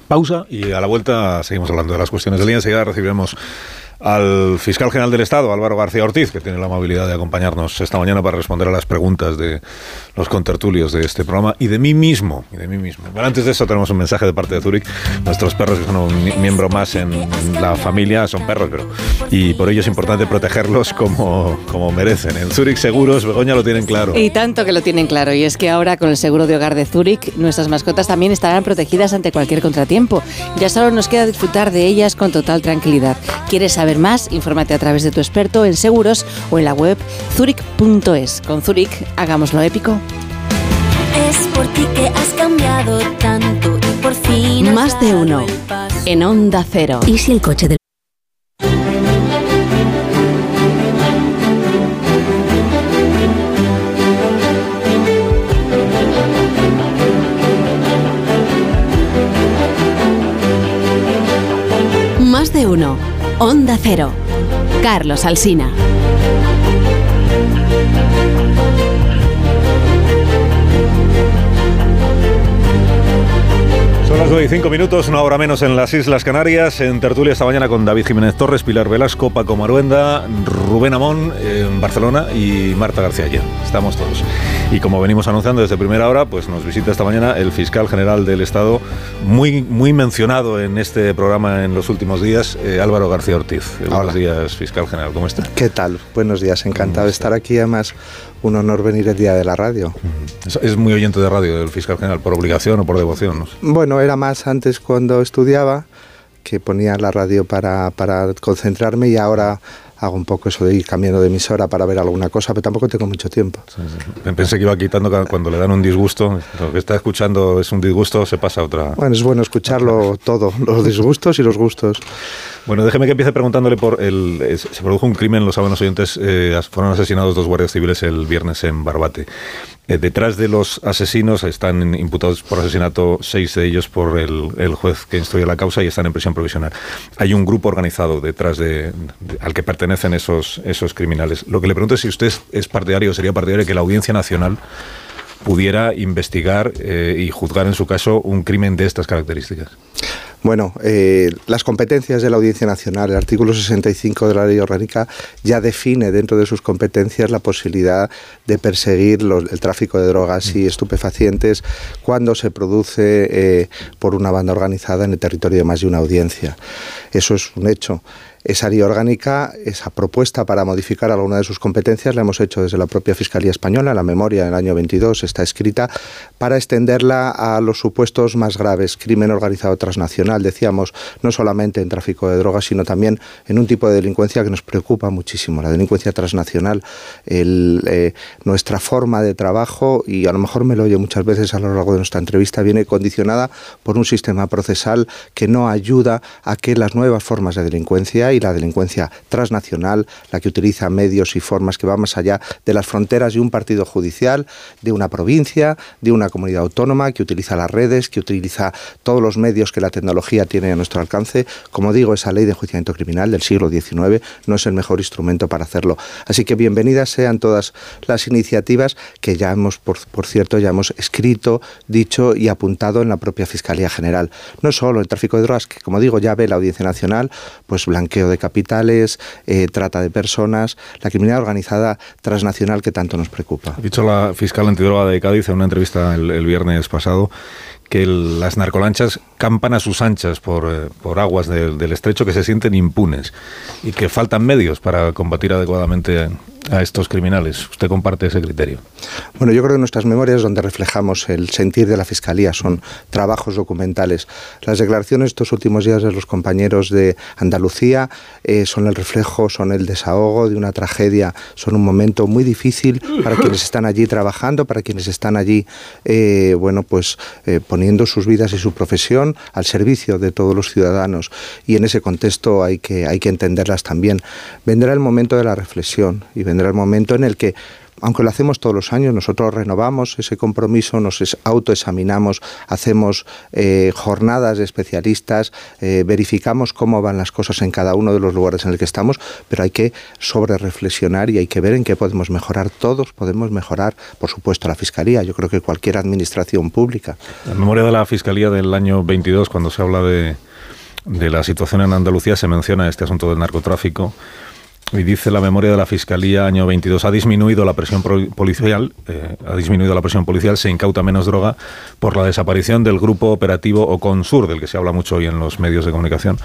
Pausa y a la vuelta seguimos hablando de las cuestiones del día. Enseguida recibiremos al fiscal general del Estado, Álvaro García Ortiz, que tiene la amabilidad de acompañarnos esta mañana para responder a las preguntas de los contertulios de este programa y de mí mismo. Y de mí mismo. Pero antes de eso tenemos un mensaje de parte de Zurich. Nuestros perros, que son un mi- miembro más en la familia, son perros, pero y por ello es importante protegerlos como, como merecen. En Zurich Seguros, Begoña lo tienen claro. Y tanto que lo tienen claro, y es que ahora con el seguro de hogar de Zurich, nuestras mascotas también estarán protegidas ante cualquier contratiempo. Ya solo nos queda disfrutar de ellas con total tranquilidad. ¿Quieres saber más? Infórmate a través de tu experto en seguros o en la web zurich.es. Con Zurich, hagámoslo épico. Es por ti que has cambiado tanto y por fin. Más de uno. En Onda Cero. ¿Y si el coche del Más de uno. Onda Cero. Carlos Alsina. Son las 9 y 5 minutos, una hora menos en las Islas Canarias. En tertulia esta mañana con David Jiménez Torres, Pilar Velasco, Paco Maruenda, Rubén Amón en Barcelona y Marta García Ayer. Estamos todos. Y como venimos anunciando desde primera hora, pues nos visita esta mañana el fiscal general del Estado, muy, muy mencionado en este programa en los últimos días, eh, Álvaro García Ortiz. Eh, Buenos días, fiscal general, ¿cómo está? ¿Qué tal? Buenos días, encantado de estar aquí. Además, un honor venir el día de la radio. Es, es muy oyente de radio del fiscal general, por obligación o por devoción. ¿no? Bueno, era más antes cuando estudiaba, que ponía la radio para, para concentrarme y ahora hago un poco eso de ir cambiando de emisora para ver alguna cosa, pero tampoco tengo mucho tiempo. Pensé que iba quitando cuando le dan un disgusto. Lo que está escuchando es un disgusto, se pasa a otra. Bueno, es bueno escucharlo todo, los disgustos y los gustos. Bueno, déjeme que empiece preguntándole por el. eh, Se produjo un crimen, lo saben los oyentes, eh, fueron asesinados dos guardias civiles el viernes en Barbate. Eh, detrás de los asesinos están imputados por asesinato seis de ellos por el, juez que instruye la causa y están en prisión provisional. Hay un grupo organizado detrás de, al que pertenecen esos, esos criminales. Lo que le pregunto es si usted es, partidario, sería partidario que la Audiencia Nacional pudiera investigar y juzgar en su caso un crimen de estas características. Bueno, eh, las competencias de la Audiencia Nacional, el artículo 65 de la Ley Orgánica ya define dentro de sus competencias la posibilidad de perseguir los- el tráfico de drogas y estupefacientes cuando se produce eh, por una banda organizada en el territorio de más de una audiencia. Eso es un hecho. Esa ley orgánica, esa propuesta para modificar alguna de sus competencias, la hemos hecho desde la propia Fiscalía Española. La memoria del año 22 está escrita para extenderla a los supuestos más graves, crimen organizado transnacional, decíamos, no solamente en tráfico de drogas, sino también en un tipo de delincuencia que nos preocupa muchísimo, la delincuencia transnacional, eh, nuestra forma de trabajo, y a lo mejor me lo oye muchas veces a lo largo de nuestra entrevista, viene condicionada por un sistema procesal que no ayuda a que las nuevas formas de delincuencia y la delincuencia transnacional, la que utiliza medios y formas que van más allá de las fronteras de un partido judicial, de una provincia, de una comunidad autónoma, que utiliza las redes, que utiliza todos los medios que la tecnología tiene a nuestro alcance. Como digo, esa ley de enjuiciamiento criminal del siglo XIX no es el mejor instrumento para hacerlo. Así que bienvenidas sean todas las iniciativas que ya hemos, por, por cierto, ya hemos escrito, dicho y apuntado en la propia Fiscalía General. No solo el tráfico de drogas, que como digo ya ve la Audiencia Nacional, pues blanqueo de capitales, eh, trata de personas, la criminalidad organizada transnacional que tanto nos preocupa. Ha dicho la fiscal antidroga de Cádiz en una entrevista el, viernes pasado que las narcolanchas campan a sus anchas por, eh, por aguas del estrecho que se sienten impunes y que faltan medios para combatir adecuadamente a estos criminales. ¿Usted comparte ese criterio? Bueno, yo creo que nuestras memorias donde reflejamos el sentir de la Fiscalía son trabajos documentales. Las declaraciones estos últimos días de los compañeros de Andalucía eh, son el reflejo, son el desahogo de una tragedia, son un momento muy difícil para quienes están allí trabajando, para quienes están allí, eh, bueno, pues eh, poniendo sus vidas y su profesión al servicio de todos los ciudadanos. Y en ese contexto hay que, hay que entenderlas también. Vendrá el momento de la reflexión y vendrá el momento en el que aunque lo hacemos todos los años, nosotros renovamos ese compromiso, nos autoexaminamos, hacemos eh, jornadas de especialistas, eh, verificamos cómo van las cosas en cada uno de los lugares en el que estamos, pero hay que sobre reflexionar y hay que ver en qué podemos mejorar. Todos podemos mejorar, por supuesto, la Fiscalía, yo creo que cualquier administración pública. En memoria de la Fiscalía del año 22, cuando se habla de, de la situación en Andalucía, se menciona este asunto del narcotráfico. Y dice la memoria de la Fiscalía, año 22, ha disminuido la presión policial, eh, ha disminuido la presión policial, se incauta menos droga por la desaparición del grupo operativo Oconsur, del que se habla mucho hoy en los medios de comunicación.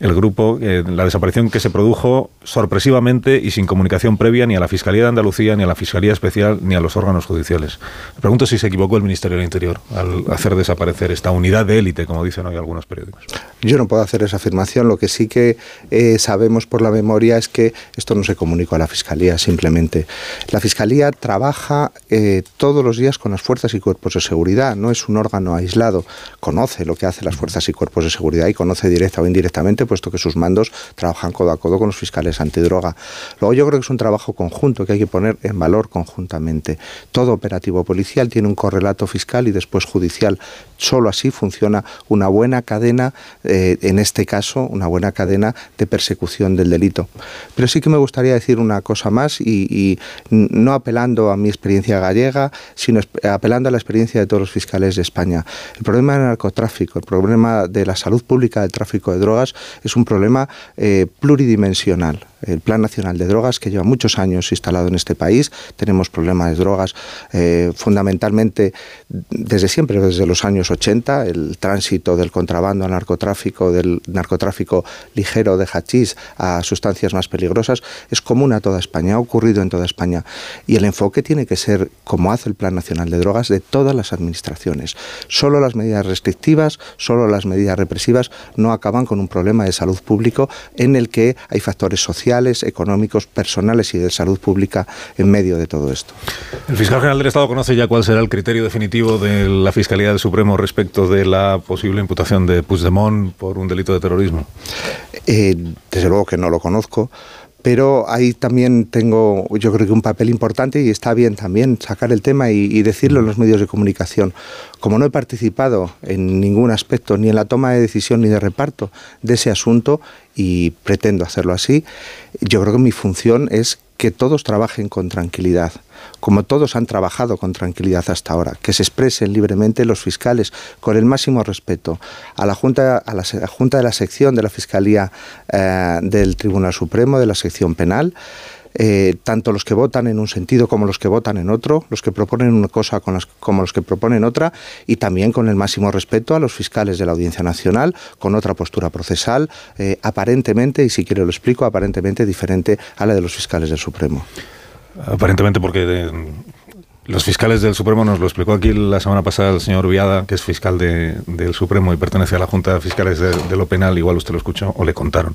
El grupo, eh, la desaparición que se produjo sorpresivamente y sin comunicación previa ni a la Fiscalía de Andalucía, ni a la Fiscalía Especial, ni a los órganos judiciales. Me pregunto si se equivocó el Ministerio del Interior al hacer desaparecer esta unidad de élite, como dicen hoy algunos periódicos. Yo no puedo hacer esa afirmación. Lo que sí que eh, sabemos por la memoria es que esto no se comunicó a la Fiscalía simplemente. La Fiscalía trabaja eh, todos los días con las fuerzas y cuerpos de seguridad. No es un órgano aislado. Conoce lo que hacen las fuerzas y cuerpos de seguridad y conoce directa o indirectamente, puesto que sus mandos trabajan codo a codo con los fiscales antidroga. Luego yo creo que es un trabajo conjunto que hay que poner en valor conjuntamente. Todo operativo policial tiene un correlato fiscal y después judicial. Solo así funciona una buena cadena, eh, en este caso, una buena cadena de persecución del delito. Sí que me gustaría decir una cosa más y, no apelando a mi experiencia gallega, sino apelando a la experiencia de todos los fiscales de España. El problema del narcotráfico, el problema de la salud pública del tráfico de drogas es un problema eh, pluridimensional. El Plan Nacional de Drogas, que lleva muchos años instalado en este país, tenemos problemas de drogas eh, fundamentalmente desde siempre, desde los años 80, el tránsito del contrabando al narcotráfico, del narcotráfico ligero de hachís a sustancias más peligrosas es común a toda España, ha ocurrido en toda España. Y el enfoque tiene que ser, como hace el Plan Nacional de Drogas, de todas las administraciones. Solo las medidas restrictivas, solo las medidas represivas no acaban con un problema de salud público en el que hay factores sociales, económicos, personales y de salud pública en medio de todo esto. El fiscal general del Estado conoce ya cuál será el criterio definitivo de la Fiscalía del Supremo respecto de la posible imputación de Puigdemont por un delito de terrorismo. Eh, desde luego que no lo conozco pero ahí también tengo yo creo que un papel importante y está bien también sacar el tema y, decirlo en los medios de comunicación. Como no he participado en ningún aspecto, ni en la toma de decisión ni de reparto de ese asunto, y pretendo hacerlo así, yo creo que mi función es que todos trabajen con tranquilidad, como todos han trabajado con tranquilidad hasta ahora, que se expresen libremente los fiscales con el máximo respeto a la Junta, a la, junta de la sección de la Fiscalía eh, del Tribunal Supremo, de la sección penal, eh, tanto los que votan en un sentido como los que votan en otro, los que proponen una cosa como los que proponen otra, y también con el máximo respeto a los fiscales de la Audiencia Nacional, con otra postura procesal, eh, aparentemente, y si quiero lo explico, aparentemente diferente a la de los fiscales del Supremo. Aparentemente porque... los fiscales del Supremo nos lo explicó aquí la semana pasada el señor Viada, que es fiscal del Supremo y pertenece a la Junta de Fiscales de, lo Penal, igual usted lo escuchó o le contaron.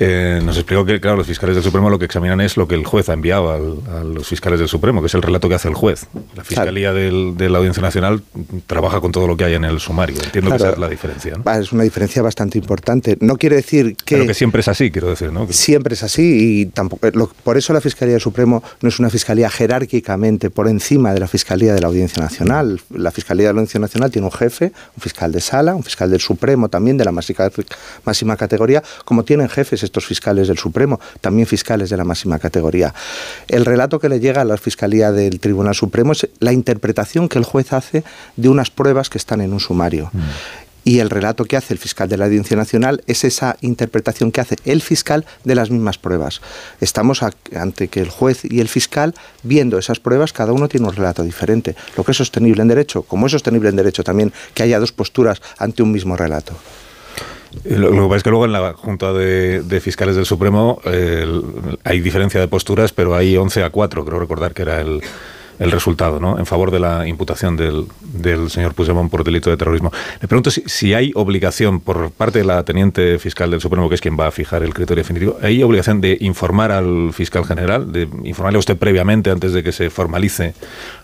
Eh, nos explicó que, claro, los fiscales del Supremo lo que examinan es lo que el juez ha enviado a los fiscales del Supremo, que es el relato que hace el juez. La Fiscalía de la Audiencia Nacional trabaja con todo lo que hay en el sumario. Entiendo que esa es la diferencia. Es una diferencia bastante importante. No quiere decir que... Pero que siempre es así, quiero decir, ¿no? Siempre es así y tampoco... Eh, por eso la Fiscalía del Supremo no es una fiscalía jerárquicamente por encima de la Fiscalía de la Audiencia Nacional. La Fiscalía de la Audiencia Nacional tiene un jefe, un fiscal de sala, un fiscal del Supremo también de la máxima, máxima categoría, como tienen jefes estos fiscales del Supremo, también fiscales de la máxima categoría. El relato que le llega a la Fiscalía del Tribunal Supremo es la interpretación que el juez hace de unas pruebas que están en un sumario. Mm. Y el relato que hace el fiscal de la Audiencia Nacional es esa interpretación que hace el fiscal de las mismas pruebas. Estamos ante que el juez y el fiscal, viendo esas pruebas, cada uno tiene un relato diferente. Lo que es sostenible en derecho, como es sostenible en derecho también que haya dos posturas ante un mismo relato. Lo, que pasa es que luego en la Junta de, Fiscales del Supremo hay diferencia de posturas, pero hay 11 a 4, creo recordar que era el, resultado, ¿no? En favor de la imputación del, del señor Puigdemont por delito de terrorismo. Le pregunto si, si, hay obligación por parte de la teniente fiscal del Supremo, que es quien va a fijar el criterio definitivo, ¿hay obligación de informar al fiscal general, de informarle a usted previamente antes de que se formalice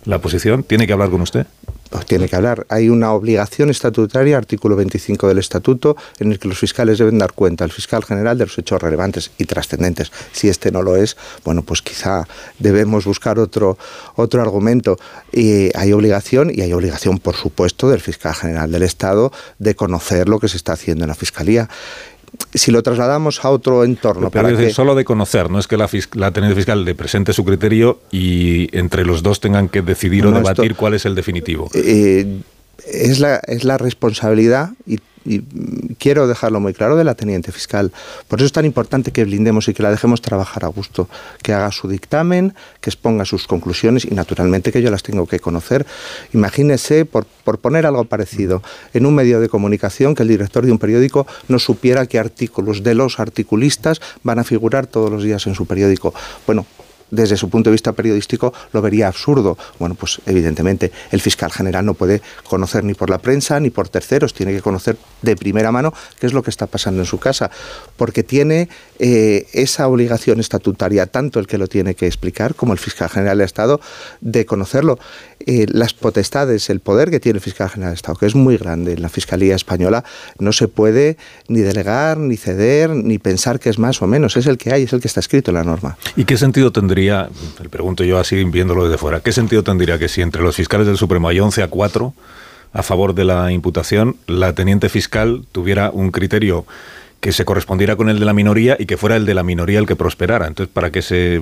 la posición? ¿Tiene que hablar con usted? Pues tiene que hablar. Hay una obligación estatutaria, artículo 25 del estatuto, en el que los fiscales deben dar cuenta al fiscal general de los hechos relevantes y trascendentes. Si este no lo es, bueno, pues quizá debemos buscar otro, otro argumento. Y hay obligación, y hay obligación, por supuesto, del fiscal general del Estado de conocer lo que se está haciendo en la fiscalía si lo trasladamos a otro entorno. Pero para es solo de conocer, no es que la, la teniente fiscal le presente su criterio y entre los dos tengan que decidir o debatir cuál es el definitivo. Eh, es, la, es la responsabilidad y y quiero dejarlo muy claro, de la teniente fiscal. Por eso es tan importante que blindemos y que la dejemos trabajar a gusto, que haga su dictamen, que exponga sus conclusiones y naturalmente que yo las tengo que conocer. Imagínese, por, por poner algo parecido, en un medio de comunicación que el director de un periódico no supiera qué artículos de los articulistas van a figurar todos los días en su periódico. Bueno, desde su punto de vista periodístico lo vería absurdo. Bueno, pues evidentemente el fiscal general no puede conocer ni por la prensa ni por terceros, tiene que conocer de primera mano qué es lo que está pasando en su casa, porque tiene eh, esa obligación estatutaria, tanto el que lo tiene que explicar como el fiscal general del Estado, de conocerlo. Eh, las potestades, el poder que tiene el fiscal general del Estado, que es muy grande en la Fiscalía Española, no se puede ni delegar, ni ceder, ni pensar que es más o menos. Es el que hay, es el que está escrito en la norma. ¿Y qué sentido tendría, le pregunto yo así viéndolo desde fuera, qué sentido tendría que si entre los fiscales del Supremo hay 11 a 4 a favor de la imputación, la teniente fiscal tuviera un criterio que se correspondiera con el de la minoría y que fuera el de la minoría el que prosperara. Entonces, ¿para qué se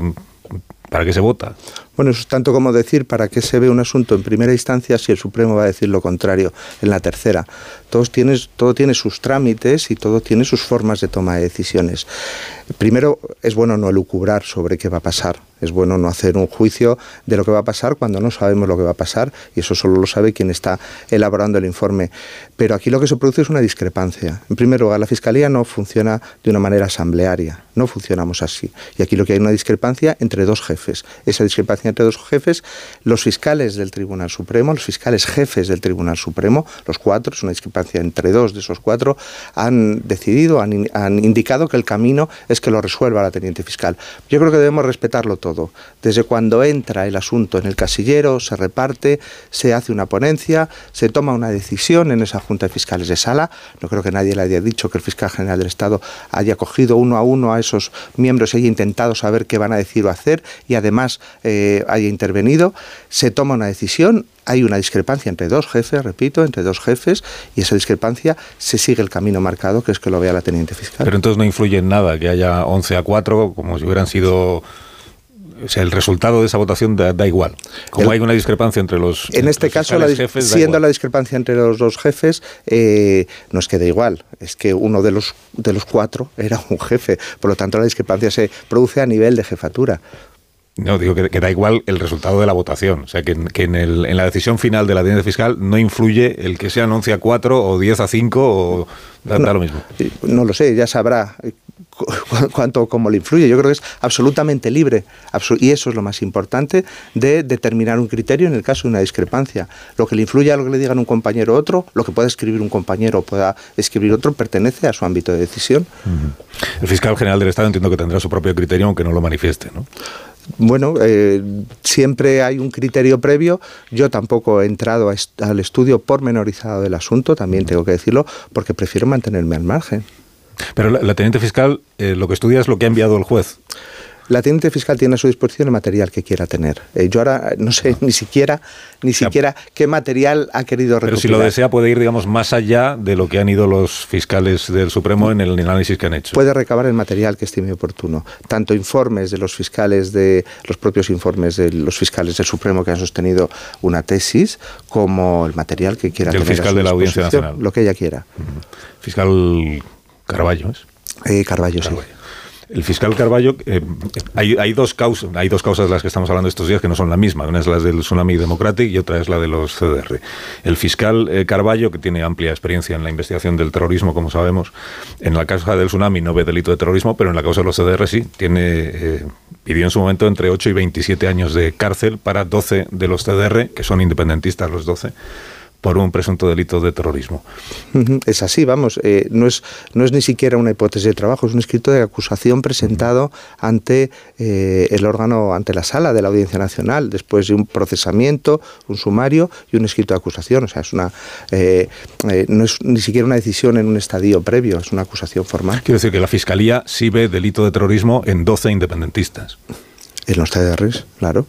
¿Para qué se vota? Bueno, eso es tanto como decir para qué se ve un asunto en primera instancia si el Supremo va a decir lo contrario en la tercera. Todos tienes, todo tiene sus trámites y todo tiene sus formas de toma de decisiones. Primero, es bueno no elucubrar sobre qué va a pasar. Es bueno no hacer un juicio de lo que va a pasar cuando no sabemos lo que va a pasar y eso solo lo sabe quien está elaborando el informe. Pero aquí lo que se produce es una discrepancia. En primer lugar, la Fiscalía no funciona de una manera asamblearia, no funcionamos así. Y aquí lo que hay una discrepancia entre dos jefes. Esa discrepancia entre dos jefes, los fiscales del Tribunal Supremo, los fiscales jefes del Tribunal Supremo, los cuatro, es una discrepancia entre dos de esos cuatro, han decidido, han, han indicado que el camino es que lo resuelva la teniente fiscal. Yo creo que debemos respetarlo todo desde cuando entra el asunto en el casillero, se reparte, se hace una ponencia, se toma una decisión en esa Junta de Fiscales de Sala. No creo que nadie le haya dicho que el fiscal general del Estado haya cogido uno a uno a esos miembros y haya intentado saber qué van a decir o hacer y además eh, haya intervenido. Se toma una decisión, hay una discrepancia entre dos jefes, repito, entre dos jefes, y esa discrepancia se sigue el camino marcado, que es que lo vea la teniente fiscal. Pero entonces no influye en nada que haya 11 a 4, como si hubieran sido o sea, el resultado de esa votación da, igual. Como hay una discrepancia entre los. En este caso, la, jefes, siendo la discrepancia entre los dos jefes, eh, no es que da igual, es que uno de los, de los cuatro era un jefe. Por lo tanto, la discrepancia se produce a nivel de jefatura. No, digo que, da igual el resultado de la votación. O sea, que, en, el, en, la decisión final de la audiencia fiscal no influye el que sean 11 a 4 o 10 a 5 o da, no, da lo mismo. No lo sé, ya sabrá cuánto cómo le influye. Yo creo que es absolutamente libre y eso es lo más importante de determinar un criterio en el caso de una discrepancia. Lo que le influye a lo que le digan un compañero o otro, lo que pueda escribir un compañero o pueda escribir otro, pertenece a su ámbito de decisión. El fiscal general del Estado entiendo que tendrá su propio criterio aunque no lo manifieste, ¿no? Bueno, eh, siempre hay un criterio previo. Yo tampoco he entrado a est al estudio pormenorizado del asunto, también tengo que decirlo, porque prefiero mantenerme al margen. Pero la, la teniente fiscal eh, lo que estudia es lo que ha enviado el juez. La teniente fiscal tiene a su disposición el material que quiera tener. Eh, yo ahora no sé ni siquiera ni siquiera qué material ha querido recopilar. Pero si lo desea puede ir, digamos, más allá de lo que han ido los fiscales del Supremo en el análisis que han hecho. Puede recabar el material que estime oportuno, tanto informes de los fiscales de los propios informes de los fiscales del Supremo que han sostenido una tesis, como el material que quiera del tener. fiscal de la Audiencia Nacional. Lo que ella quiera. Fiscal Carballo, ¿es? Eh, Carballo, Carballo, sí. El fiscal Carballo, eh, hay, hay, dos causas, hay dos causas de las que estamos hablando estos días que no son la misma. Una es la del Tsunami Democratic y otra es la de los CDR. El fiscal eh, Carballo, que tiene amplia experiencia en la investigación del terrorismo, como sabemos, en la causa del Tsunami no ve delito de terrorismo, pero en la causa de los CDR sí. Tiene, eh, pidió en su momento entre 8 y 27 años de cárcel para 12 de los CDR, que son independentistas los 12 por un presunto delito de terrorismo. Es así, vamos, eh, no, es, no es ni siquiera una hipótesis de trabajo, es un escrito de acusación presentado ante eh, el órgano, ante la sala de la Audiencia Nacional, después de un procesamiento, un sumario y un escrito de acusación. O sea, es una, eh, no es ni siquiera una decisión en un estadio previo, es una acusación formal. Quiero decir que la Fiscalía sí ve delito de terrorismo en 12 independentistas. En los TDRs, claro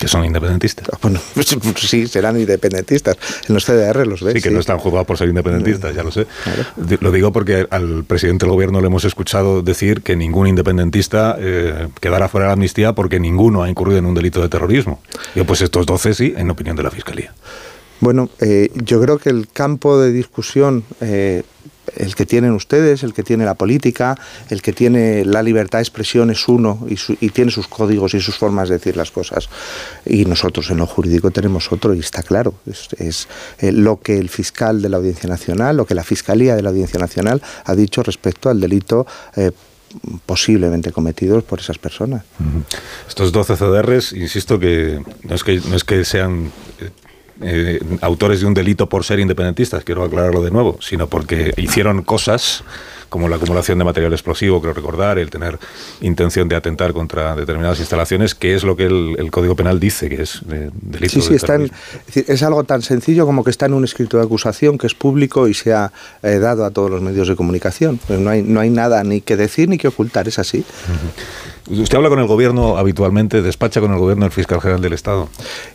que son independentistas. Bueno, sí, serán independentistas. En los CDR los ves. Sí, que sí. no están juzgados por ser independentistas, ya lo sé. Claro. Lo digo porque al presidente del gobierno le hemos escuchado decir que ningún independentista eh, quedará fuera de la amnistía porque ninguno ha incurrido en un delito de terrorismo. Y pues estos 12 sí, en opinión de la Fiscalía. Bueno, eh, yo creo que el campo de discusión eh, el que tienen ustedes, el que tiene la política, el que tiene la libertad de expresión es uno y, tiene sus códigos y sus formas de decir las cosas. Y nosotros en lo jurídico tenemos otro y está claro. Es, eh, lo que el fiscal de la Audiencia Nacional, lo que la Fiscalía de la Audiencia Nacional ha dicho respecto al delito. Eh, posiblemente cometidos por esas personas. Estos 12 CDRs, insisto que no es que, no es que sean eh, autores de un delito por ser independentistas, quiero aclararlo de nuevo, sino porque hicieron cosas como la acumulación de material explosivo, creo recordar, el tener intención de atentar contra determinadas instalaciones, que es lo que el, el Código Penal dice que es de, delito. Sí, sí, de está en, es algo tan sencillo como que está en un escrito de acusación que es público y se ha eh, dado a todos los medios de comunicación. Pues no, hay, no hay nada ni que decir ni que ocultar, es así. Uh -huh. ¿Usted habla con el gobierno habitualmente? ¿Despacha con el gobierno el fiscal general del Estado?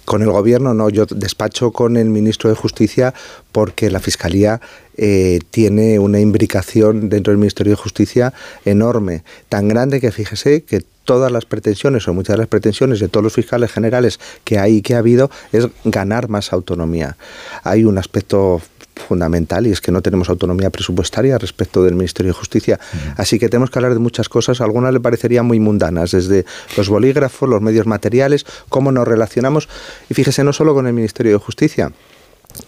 Con el gobierno no, yo despacho con el ministro de Justicia porque la Fiscalía eh, tiene una imbricación dentro del Ministerio de Justicia enorme, tan grande que fíjese que todas las pretensiones o muchas de las pretensiones de todos los fiscales generales que hay y que ha habido es ganar más autonomía. Hay un aspecto fundamental y es que no tenemos autonomía presupuestaria respecto del Ministerio de Justicia. Así que tenemos que hablar de muchas cosas. Algunas le parecerían muy mundanas, desde los bolígrafos, los medios materiales, cómo nos relacionamos. Y fíjese, no solo con el Ministerio de Justicia,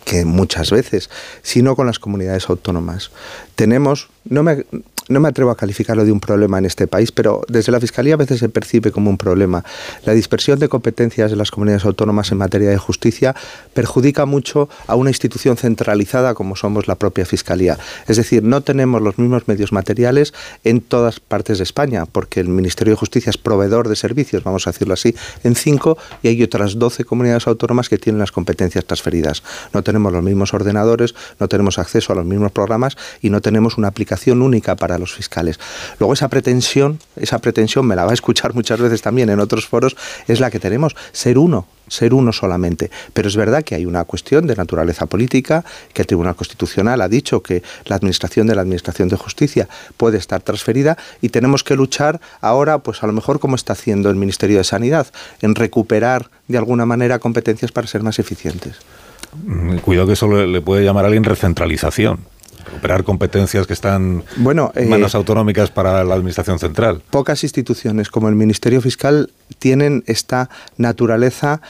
que muchas veces, sino con las comunidades autónomas. Tenemos, no me, no me atrevo a calificarlo de un problema en este país, pero desde la Fiscalía a veces se percibe como un problema. La dispersión de competencias de las comunidades autónomas en materia de justicia perjudica mucho a una institución centralizada como somos la propia Fiscalía. Es decir, no tenemos los mismos medios materiales en todas partes de España, porque el Ministerio de Justicia es proveedor de servicios, vamos a decirlo así, en cinco y hay otras doce comunidades autónomas que tienen las competencias transferidas. No tenemos los mismos ordenadores, no tenemos acceso a los mismos programas y no tenemos una aplicación única para los fiscales. Luego esa pretensión, esa pretensión me la va a escuchar muchas veces también en otros foros, es la que tenemos, ser uno, ser uno solamente. Pero es verdad que hay una cuestión de naturaleza política, que el Tribunal Constitucional ha dicho que la administración de la Administración de Justicia puede estar transferida y tenemos que luchar ahora, pues a lo mejor como está haciendo el Ministerio de Sanidad, en recuperar de alguna manera competencias para ser más eficientes. Mm, cuidado que eso le puede llamar a alguien recentralización recuperar competencias que están bueno, en manos eh, autonómicas para la Administración Central. Pocas instituciones como el Ministerio Fiscal tienen esta naturaleza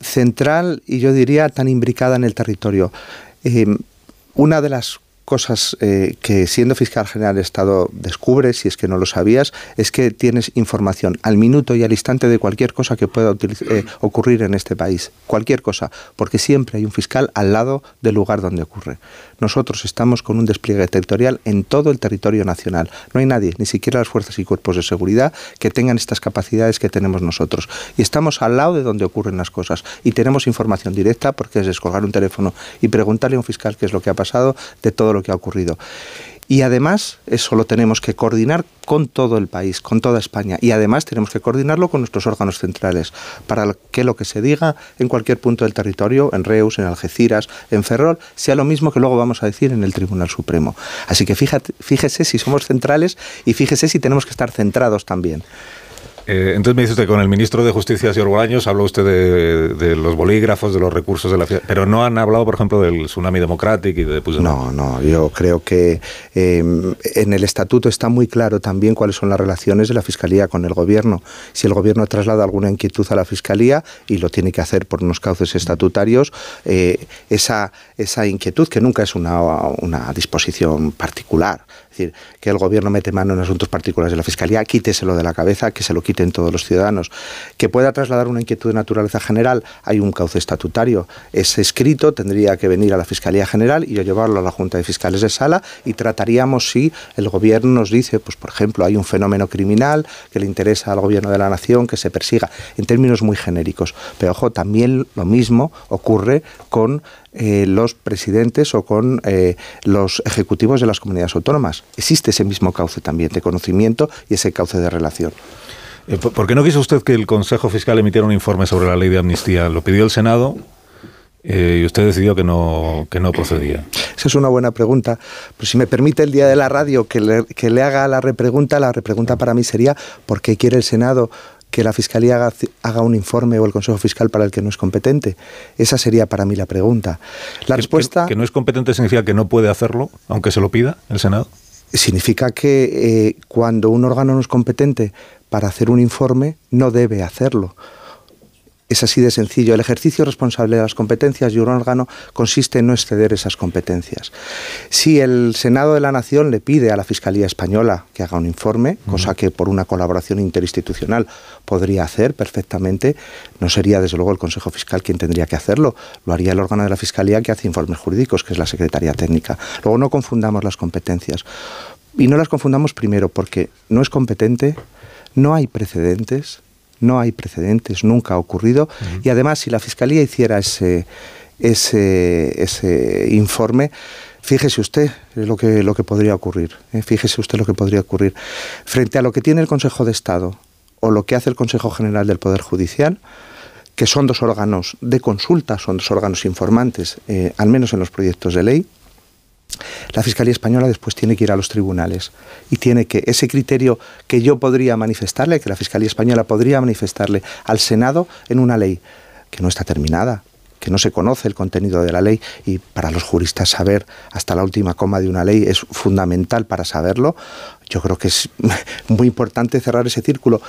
central y yo diría tan imbricada en el territorio. Eh, una de las cosas eh, que siendo fiscal general del Estado descubres, si es que no lo sabías, es que tienes información al minuto y al instante de cualquier cosa que pueda eh, ocurrir en este país. Cualquier cosa, porque siempre hay un fiscal al lado del lugar donde ocurre. Nosotros estamos con un despliegue territorial en todo el territorio nacional. No hay nadie, ni siquiera las fuerzas y cuerpos de seguridad, que tengan estas capacidades que tenemos nosotros. Y estamos al lado de donde ocurren las cosas. Y tenemos información directa, porque es descolgar un teléfono y preguntarle a un fiscal qué es lo que ha pasado de todo lo que ha ocurrido. Y además, eso lo tenemos que coordinar con todo el país, con toda España. Y además tenemos que coordinarlo con nuestros órganos centrales, para que lo que se diga en cualquier punto del territorio, en Reus, en Algeciras, en Ferrol, sea lo mismo que luego vamos a decir en el Tribunal Supremo. Así que fíjese si somos centrales y fíjese si tenemos que estar centrados también. Eh, entonces me dice usted, con el ministro de Justicia, señor Bolaños, habló usted de, los bolígrafos, de los recursos de la pero no han hablado, por ejemplo, del tsunami democrático y de No, no, yo creo que em, en el estatuto está muy claro también cuáles son las relaciones de la Fiscalía con el Gobierno. Si el Gobierno traslada alguna inquietud a la Fiscalía, y lo tiene que hacer por unos cauces estatutarios, eh, esa, inquietud, que nunca es una, una disposición particular, decir, que el gobierno mete mano en asuntos particulares de la Fiscalía, quíteselo de la cabeza, que se lo quiten todos los ciudadanos. Que pueda trasladar una inquietud de naturaleza general, hay un cauce estatutario. Ese escrito tendría que venir a la Fiscalía General y yo llevarlo a la Junta de Fiscales de Sala y trataríamos si el gobierno nos dice, pues por ejemplo, hay un fenómeno criminal que le interesa al gobierno de la nación que se persiga, en términos muy genéricos. Pero ojo, también lo mismo ocurre con eh, los presidentes o con eh, los ejecutivos de las comunidades autónomas. Existe ese mismo cauce también de conocimiento y ese cauce de relación. Eh, ¿Por qué no quiso usted que el Consejo Fiscal emitiera un informe sobre la ley de amnistía? Lo pidió el Senado, y usted decidió que no, que no procedía? Esa es una buena pregunta. Pues si me permite el día de la radio que le, que le haga la repregunta, la repregunta para mí sería ¿por qué quiere el Senado que la Fiscalía haga, un informe o el Consejo Fiscal para el que no es competente? Esa sería para mí la pregunta. La respuesta... ¿Que, no es competente significa que no puede hacerlo, aunque se lo pida el Senado? Significa que eh, cuando un órgano no es competente para hacer un informe, no debe hacerlo. Es así de sencillo. El ejercicio responsable de las competencias de un órgano consiste en no exceder esas competencias. Si el Senado de la Nación le pide a la Fiscalía Española que haga un informe, cosa que por una colaboración interinstitucional podría hacer perfectamente, no sería desde luego el Consejo Fiscal quien tendría que hacerlo, lo haría el órgano de la Fiscalía que hace informes jurídicos, que es la Secretaría Técnica. Luego no confundamos las competencias. Y no las confundamos primero porque no es competente, no hay precedentes, no hay precedentes, nunca ha ocurrido. Y además, si la Fiscalía hiciera ese, ese, ese informe, fíjese usted lo que, lo que podría ocurrir. ¿eh? Fíjese usted lo que podría ocurrir. Frente a lo que tiene el Consejo de Estado o lo que hace el Consejo General del Poder Judicial, que son dos órganos de consulta, son dos órganos informantes, eh, al menos en los proyectos de ley, la Fiscalía Española después tiene que ir a los tribunales y tiene que ese criterio que yo podría manifestarle, que la Fiscalía Española podría manifestarle al Senado en una ley que no está terminada, que no se conoce el contenido de la ley y para los juristas saber hasta la última coma de una ley es fundamental para saberlo. Yo creo que es muy importante cerrar ese círculo.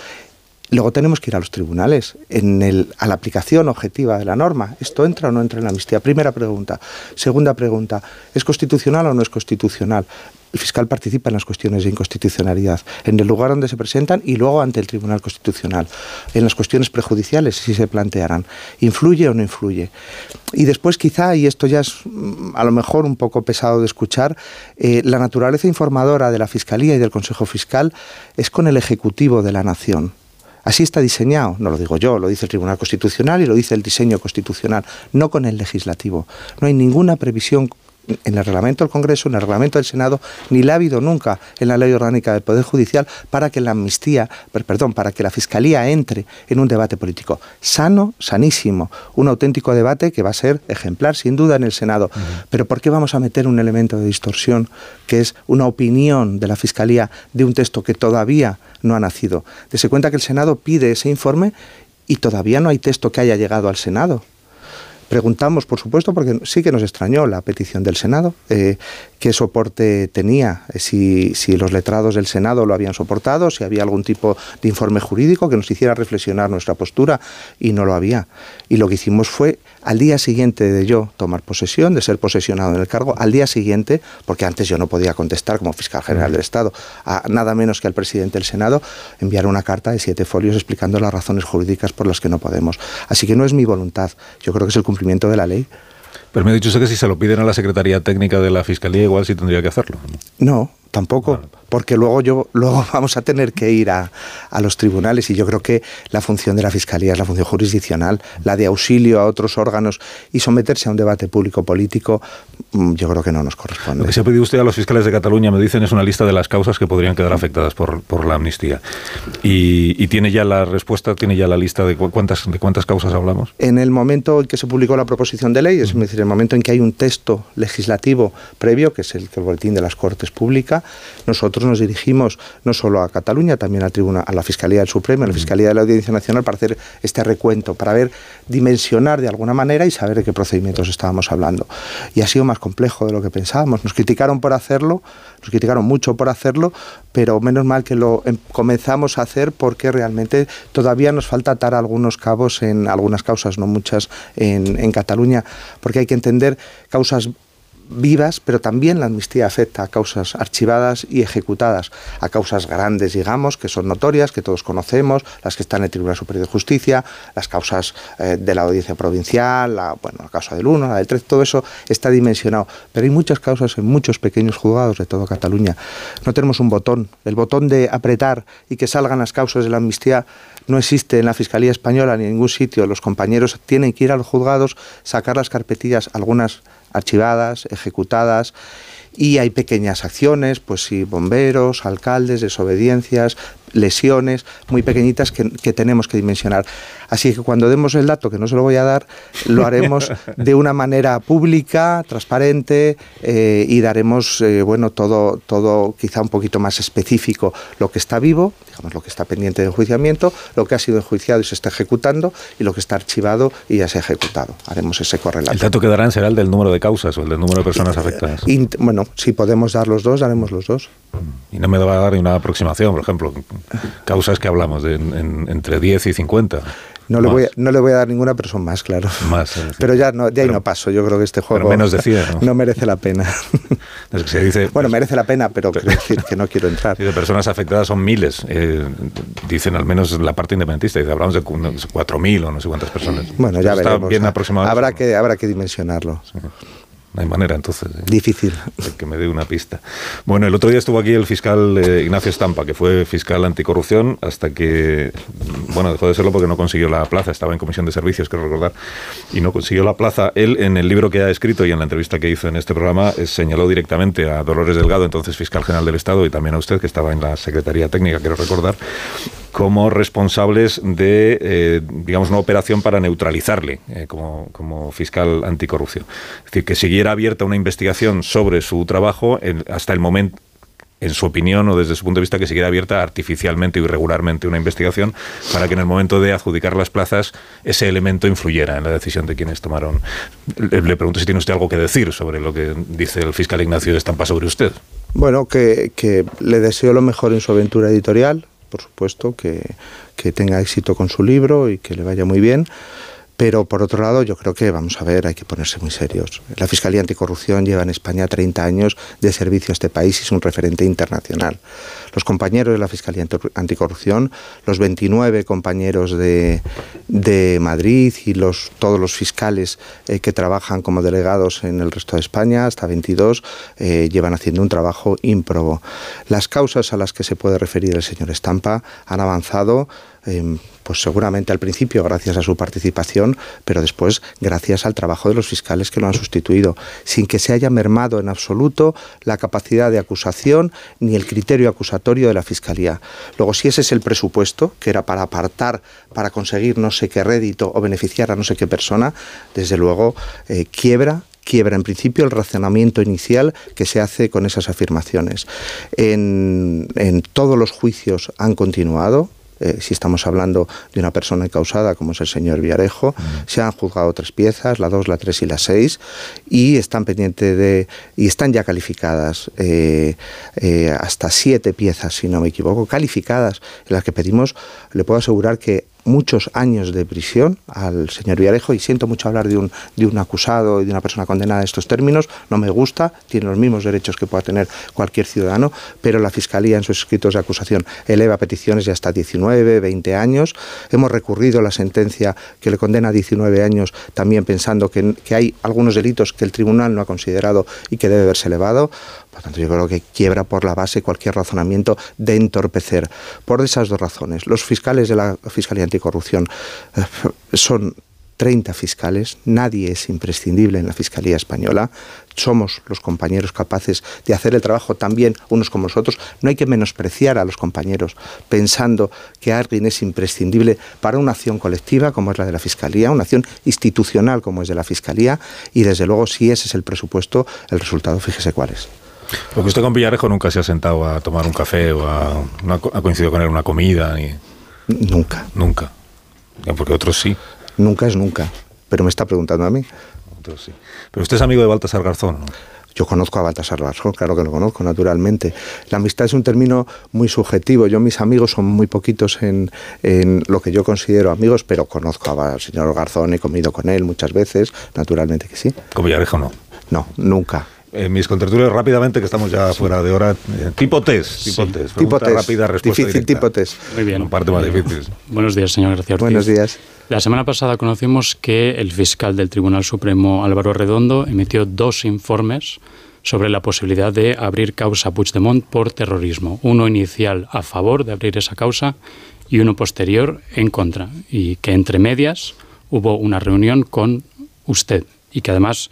Luego tenemos que ir a los tribunales en el, a la aplicación objetiva de la norma. ¿Esto entra o no entra en la amnistía? Primera pregunta. Segunda pregunta. ¿Es constitucional o no es constitucional? El fiscal participa en las cuestiones de inconstitucionalidad, en el lugar donde se presentan y luego ante el Tribunal Constitucional. En las cuestiones prejudiciales, si se plantearán. ¿Influye o no influye? Y después quizá, y esto ya es mm, a lo mejor un poco pesado de escuchar, eh, la naturaleza informadora de la Fiscalía y del Consejo Fiscal es con el Ejecutivo de la Nación. Así está diseñado, no lo digo yo, lo dice el Tribunal Constitucional y lo dice el diseño constitucional, no con el legislativo. No hay ninguna previsión en el reglamento del Congreso, en el reglamento del Senado, ni la ha habido nunca en la ley orgánica del Poder Judicial para que la amnistía, perdón, para que la Fiscalía entre en un debate político sano, sanísimo, un auténtico debate que va a ser ejemplar sin duda en el Senado. Pero ¿por qué vamos a meter un elemento de distorsión que es una opinión de la Fiscalía de un texto que todavía no ha nacido? Dese cuenta que el Senado pide ese informe y todavía no hay texto que haya llegado al Senado. Preguntamos, por supuesto, porque sí que nos extrañó la petición del Senado, eh, qué soporte tenía, eh, si, si, los letrados del Senado lo habían soportado, si había algún tipo de informe jurídico que nos hiciera reflexionar nuestra postura, y no lo había. Y lo que hicimos fue, al día siguiente de yo tomar posesión, de ser posesionado en el cargo, al día siguiente, porque antes yo no podía contestar como fiscal general del Estado, a nada menos que al presidente del Senado, enviar una carta de siete folios explicando las razones jurídicas por las que no podemos. Así que no es mi voluntad, yo creo que es el cumplimiento de la ley. Pero me ha dicho usted que si se lo piden a la Secretaría Técnica de la Fiscalía, igual sí tendría que hacerlo. No, tampoco, porque luego yo luego vamos a tener que ir a, a, los tribunales y yo creo que la función de la fiscalía es la función jurisdiccional, la de auxilio a otros órganos y someterse a un debate público político, mm, yo creo que no nos corresponde. Lo que se ha pedido usted a los fiscales de Cataluña, me dicen, es una lista de las causas que podrían quedar afectadas por, por la amnistía. Y, y, tiene ya la respuesta, tiene ya la lista de cuántas de cuántas causas hablamos. En el momento en que se publicó la proposición de ley, es decir, el momento en que hay un texto legislativo previo, que es el, el boletín de las Cortes Nosotros nos dirigimos no solo a Cataluña, también a, tribuna, a la Fiscalía del Supremo, a la Fiscalía de la Audiencia Nacional, para hacer este recuento, para ver, dimensionar de alguna manera y saber de qué procedimientos estábamos hablando. Y ha sido más complejo de lo que pensábamos. Nos criticaron por hacerlo, nos criticaron mucho por hacerlo, pero menos mal que lo em, comenzamos a hacer porque realmente todavía nos falta atar algunos cabos en algunas causas, no muchas, en, en Cataluña, porque hay que entender causas vivas, pero también la amnistía afecta a causas archivadas y ejecutadas, a causas grandes, digamos, que son notorias, que todos conocemos, las que están en el Tribunal Superior de Justicia, las causas eh, de la Audiencia Provincial, la, bueno, la causa del 1, la del 3, todo eso está dimensionado. Pero hay muchas causas en muchos pequeños juzgados de toda Cataluña. No tenemos un botón. El botón de apretar y que salgan las causas de la amnistía no existe en la Fiscalía Española ni en ningún sitio. Los compañeros tienen que ir a los juzgados, sacar las carpetillas, algunas archivadas, ejecutadas, y hay pequeñas acciones, pues bomberos, alcaldes, desobediencias, lesiones muy pequeñitas que, que, tenemos que dimensionar. Así que cuando demos el dato, que no se lo voy a dar, lo haremos de una manera pública, transparente eh, y daremos, eh, bueno, todo, todo quizá un poquito más específico, lo que está vivo, digamos, lo que está pendiente de enjuiciamiento, lo que ha sido enjuiciado y se está ejecutando y lo que está archivado y ya se ha ejecutado. Haremos ese correlato. El dato que darán será el del número de causas o el del número de personas afectadas. Y, bueno, si podemos dar los dos, daremos los dos. Y no me va a dar ni una aproximación, por ejemplo, causas que hablamos de en, en, entre 10 y 50. No le, voy a, no le voy a dar ninguna, pero son más, claro. Más, sí. Pero ya no, de ahí pero, no paso. Yo creo que este juego menos de 100, ¿no? no merece la pena. Es que se dice, bueno, pues, merece la pena, pero quiero decir que no quiero entrar. De personas afectadas son miles. Eh, dicen al menos la parte independentista. Dice, hablamos de 4.000 o no sé cuántas personas. Bueno, ya Está veremos. bien aproximado. Habrá que, habrá que dimensionarlo. Sí. No hay manera, entonces. ¿eh? Difícil. Que me dé una pista. Bueno, el otro día estuvo aquí el fiscal eh, Ignacio Estampa, que fue fiscal anticorrupción, hasta que, bueno, dejó de serlo porque no consiguió la plaza. Estaba en comisión de servicios, quiero recordar, y no consiguió la plaza. Él, en el libro que ha escrito y en la entrevista que hizo en este programa, eh, señaló directamente a Dolores Delgado, entonces fiscal general del Estado, y también a usted, que estaba en la Secretaría Técnica, quiero recordar, como responsables de, eh, digamos, una operación para neutralizarle eh, como, como, fiscal anticorrupción. Es decir, que siguiera abierta una investigación sobre su trabajo hasta el momento en su opinión o desde su punto de vista, que siguiera abierta artificialmente o irregularmente una investigación para que en el momento de adjudicar las plazas ese elemento influyera en la decisión de quienes tomaron. Le, pregunto si tiene usted algo que decir sobre lo que dice el fiscal Ignacio de Estampa sobre usted. Bueno, que, que le deseo lo mejor en su aventura editorial, por supuesto, que, que tenga éxito con su libro y que le vaya muy bien. Pero por otro lado, yo creo que, vamos a ver, hay que ponerse muy serios. La Fiscalía Anticorrupción lleva en España 30 años de servicio a este país y es un referente internacional. Los compañeros de la Fiscalía Anticorrupción, los 29 compañeros de, Madrid y los, todos los fiscales eh, que trabajan como delegados en el resto de España, hasta 22, eh, llevan haciendo un trabajo ímprobo. Las causas a las que se puede referir el señor Estampa han avanzado Em, pues seguramente al principio gracias a su participación, pero después gracias al trabajo de los fiscales que lo han sustituido, sin que se haya mermado en absoluto la capacidad de acusación ni el criterio acusatorio de la Fiscalía. Luego, si ese es el presupuesto, que era para apartar, para conseguir no sé qué rédito o beneficiar a no sé qué persona, desde luego eh, quiebra quiebra en principio el razonamiento inicial que se hace con esas afirmaciones. En, en todos los juicios han continuado, eh, si estamos hablando de una persona causada como es el señor Villarejo, se han juzgado tres piezas, la dos, la tres y la seis, y están pendientes de, y están ya calificadas eh, eh, hasta siete piezas, si no me equivoco, calificadas, en las que pedimos, le puedo asegurar que muchos años de prisión al señor Villarejo y siento mucho hablar de un, de un acusado y de una persona condenada en estos términos, no me gusta, tiene los mismos derechos que pueda tener cualquier ciudadano, pero la Fiscalía en sus escritos de acusación eleva peticiones de hasta 19, 20 años. Hemos recurrido la sentencia que le condena a 19 años también pensando que, que hay algunos delitos que el tribunal no ha considerado y que debe verse elevado. Por tanto, yo creo que quiebra por la base cualquier razonamiento de entorpecer. Por esas dos razones. Los fiscales de la Fiscalía Anticorrupción eh, son 30 fiscales, nadie es imprescindible en la Fiscalía Española, somos los compañeros capaces de hacer el trabajo también unos como nosotros, no hay que menospreciar a los compañeros pensando que alguien es imprescindible para una acción colectiva como es la de la Fiscalía, una acción institucional como es de la Fiscalía y desde luego si ese es el presupuesto, el resultado fíjese cuál es. Porque usted con Villarejo nunca se ha sentado a tomar un café o a, no ha coincidido con él una comida. Ni... Nunca. Nunca. Porque otros sí. Nunca es nunca. Pero me está preguntando a mí. Otros sí. Pero usted es amigo de Baltasar Garzón, ¿no? Yo conozco a Baltasar Garzón, claro que lo conozco, naturalmente. La amistad es un término muy subjetivo. Yo, mis amigos son muy poquitos en, en lo que yo considero amigos, pero conozco al señor Garzón, he comido con él muchas veces, naturalmente que sí. ¿Con Villarejo no? No, nunca en mis contertulios rápidamente, que estamos ya fuera de hora. Eh, tipo test, tipo test. Tipo test. rápida, respuesta Difícil tipo test. Muy bien. parte más difícil. Buenos días, señor García Ortiz. Buenos días. La semana pasada conocimos que el fiscal del Tribunal Supremo, Álvaro Redondo, emitió dos informes sobre la posibilidad de abrir causa a Puigdemont por terrorismo. Uno inicial a favor de abrir esa causa y uno posterior en contra. Y que entre medias hubo una reunión con usted y que además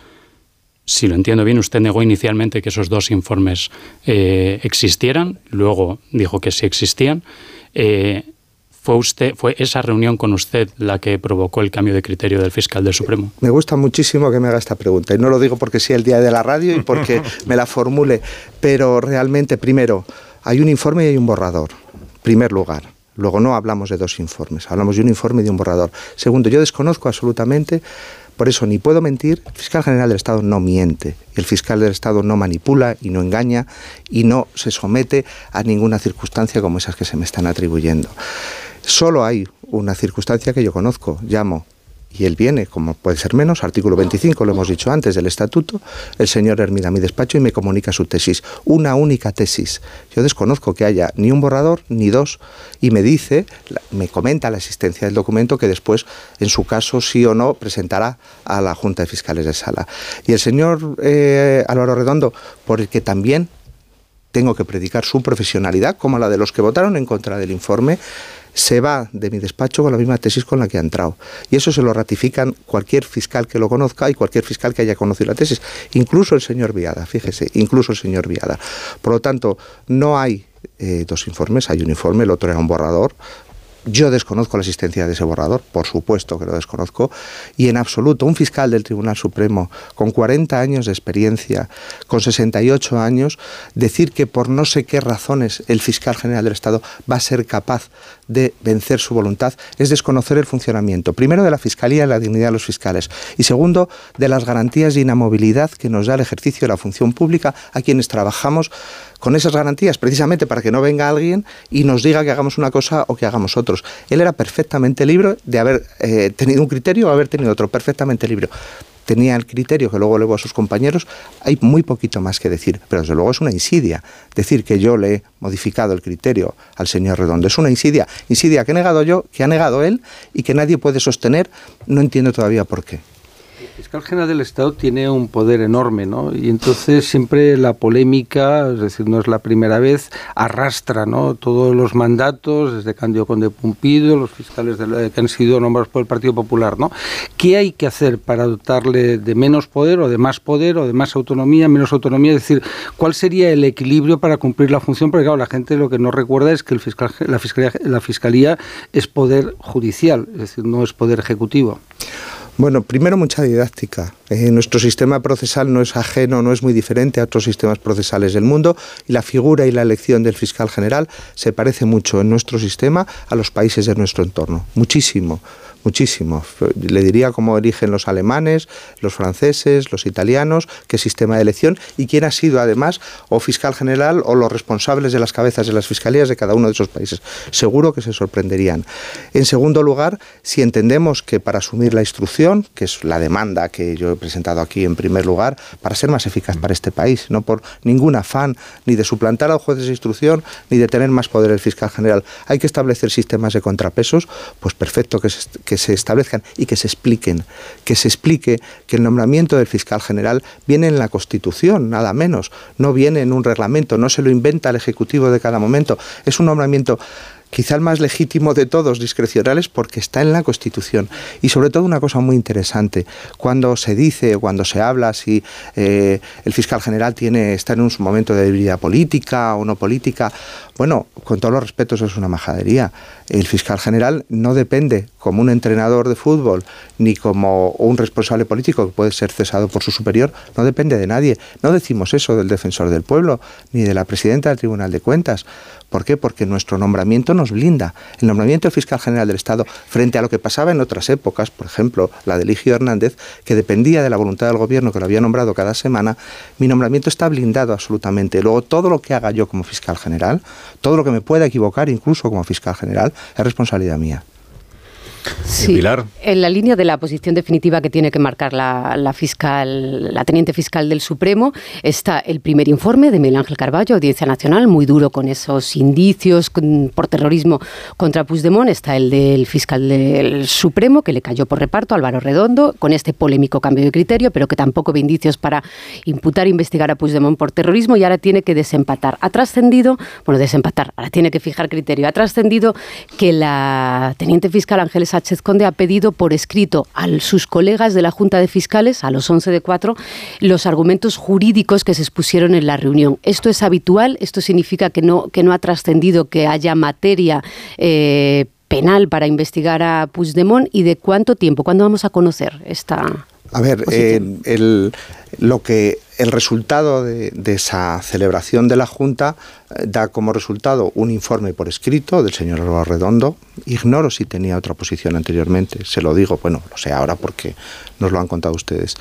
si lo entiendo bien, usted negó inicialmente que esos dos informes eh, existieran, luego dijo que sí existían. Eh, ¿Fue, usted, ¿Fue esa reunión con usted la que provocó el cambio de criterio del fiscal del Supremo? Me gusta muchísimo que me haga esta pregunta. Y no lo digo porque sea el día de la radio y porque me la formule, pero realmente, primero, hay un informe y hay un borrador. Primer lugar. Luego no hablamos de dos informes, hablamos de un informe y de un borrador. Segundo, yo desconozco absolutamente por eso ni puedo mentir, el fiscal general del Estado no miente, el fiscal del Estado no manipula y no engaña y no se somete a ninguna circunstancia como esas que se me están atribuyendo. Solo hay una circunstancia que yo conozco, llamo y él viene, como puede ser menos, artículo 25, lo hemos dicho antes, del estatuto, el señor Hermida a mi despacho y me comunica su tesis, una única tesis. Yo desconozco que haya ni un borrador ni dos y me dice, me comenta la existencia del documento que después, en su caso, sí o no, presentará a la Junta de Fiscales de Sala. Y el señor eh, Álvaro Redondo, por el que también tengo que predicar su profesionalidad, como la de los que votaron en contra del informe, se va de mi despacho con la misma tesis con la que ha entrado. Y eso se lo ratifican cualquier fiscal que lo conozca y cualquier fiscal que haya conocido la tesis, incluso el señor Viada, fíjese, incluso el señor Viada. Por lo tanto, no hay eh, dos informes. Hay un informe, el otro era un borrador. Yo desconozco la existencia de ese borrador, por supuesto que lo desconozco, y en absoluto un fiscal del Tribunal Supremo con 40 años de experiencia, con 68 años, decir que por no sé qué razones el fiscal general del Estado va a ser capaz de vencer su voluntad es desconocer el funcionamiento, primero de la Fiscalía y la dignidad de los fiscales, y segundo, de las garantías de inamovilidad que nos da el ejercicio de la función pública a quienes trabajamos con esas garantías, precisamente para que no venga alguien y nos diga que hagamos una cosa o que hagamos otros. Él era perfectamente libre de haber eh, tenido un criterio o haber tenido otro, perfectamente libre tenía el criterio que luego elevó a sus compañeros, hay muy poquito más que decir, pero desde luego es una insidia. Decir que yo le he modificado el criterio al señor Redondo es una insidia, insidia que he negado yo, que ha negado él y que nadie puede sostener, no entiendo todavía por qué. El fiscal general del Estado tiene un poder enorme, ¿no? Y entonces siempre la polémica, es decir, no es la primera vez, arrastra, ¿no? Todos los mandatos, desde Candio Conde Pumpido, los fiscales que han sido nombrados por el Partido Popular, ¿no? ¿Qué hay que hacer para dotarle de menos poder o de más poder o de más autonomía, menos autonomía? Es decir, ¿cuál sería el equilibrio para cumplir la función? Porque claro, la gente lo que no recuerda es que el fiscal, la, fiscalía, la fiscalía es poder judicial, es decir, no es poder ejecutivo. Bueno, primero mucha didáctica. Eh, nuestro sistema procesal no es ajeno, no es muy diferente a otros sistemas procesales del mundo y la figura y la elección del fiscal general se parece mucho en nuestro sistema a los países de nuestro entorno. Muchísimo muchísimo. Le diría cómo eligen los alemanes, los franceses, los italianos, qué sistema de elección y quién ha sido además o fiscal general o los responsables de las cabezas de las fiscalías de cada uno de esos países. Seguro que se sorprenderían. En segundo lugar, si entendemos que para asumir la instrucción, que es la demanda que yo presentado aquí en primer lugar, para ser más eficaz para este país, no por ningún afán ni de suplantar al juez de instrucción ni de tener más poder el fiscal general, hay que establecer sistemas de contrapesos, pues perfecto que, que se establezcan y que se expliquen, que se explique que el nombramiento del fiscal general viene en la Constitución, nada menos, no viene en un reglamento, no se lo inventa el Ejecutivo de cada momento, es un nombramiento quizá el más legítimo de todos, discrecionales, porque está en la Constitución. Y sobre todo una cosa muy interesante, cuando se dice, cuando se habla si eh, el fiscal general tiene, está en un momento de debilidad política o no política, bueno, con todos los respetos es una majadería. El fiscal general no depende como un entrenador de fútbol ni como un responsable político que puede ser cesado por su superior, no depende de nadie. No decimos eso del defensor del pueblo ni de la presidenta del Tribunal de Cuentas. ¿Por qué? Porque nuestro nombramiento nos blinda. El nombramiento del fiscal general del Estado, frente a lo que pasaba en otras épocas, por ejemplo, la de Eligio Hernández, que dependía de la voluntad del gobierno que lo había nombrado cada semana, mi nombramiento está blindado absolutamente. Luego, todo lo que haga yo como fiscal general, todo lo que me pueda equivocar, incluso como fiscal general, es responsabilidad mía. Sí, en la línea de la posición definitiva que tiene que marcar la, fiscal, la teniente fiscal del Supremo, está el primer informe de Miguel Ángel Carballo, Audiencia Nacional, muy duro con esos indicios por terrorismo contra Puigdemont. Está el del fiscal del Supremo, que le cayó por reparto, Álvaro Redondo, con este polémico cambio de criterio, pero que tampoco ve indicios para imputar e investigar a Puigdemont por terrorismo y ahora tiene que desempatar. Ha trascendido, bueno, desempatar, ahora tiene que fijar criterio. Ha trascendido que la teniente fiscal Ángeles Sánchez Conde ha pedido por escrito a sus colegas de la Junta de Fiscales, a los 11 de 4, los argumentos jurídicos que se expusieron en la reunión. ¿Esto es habitual? ¿Esto significa que no, que no ha trascendido que haya materia eh, penal para investigar a Puigdemont? ¿Y de cuánto tiempo? ¿Cuándo vamos a conocer esta a ver, eh, el, lo que el resultado de, esa celebración de la Junta eh, da como resultado un informe por escrito del señor Álvaro Redondo. Ignoro si tenía otra posición anteriormente, se lo digo, bueno, lo sé ahora porque nos lo han contado ustedes.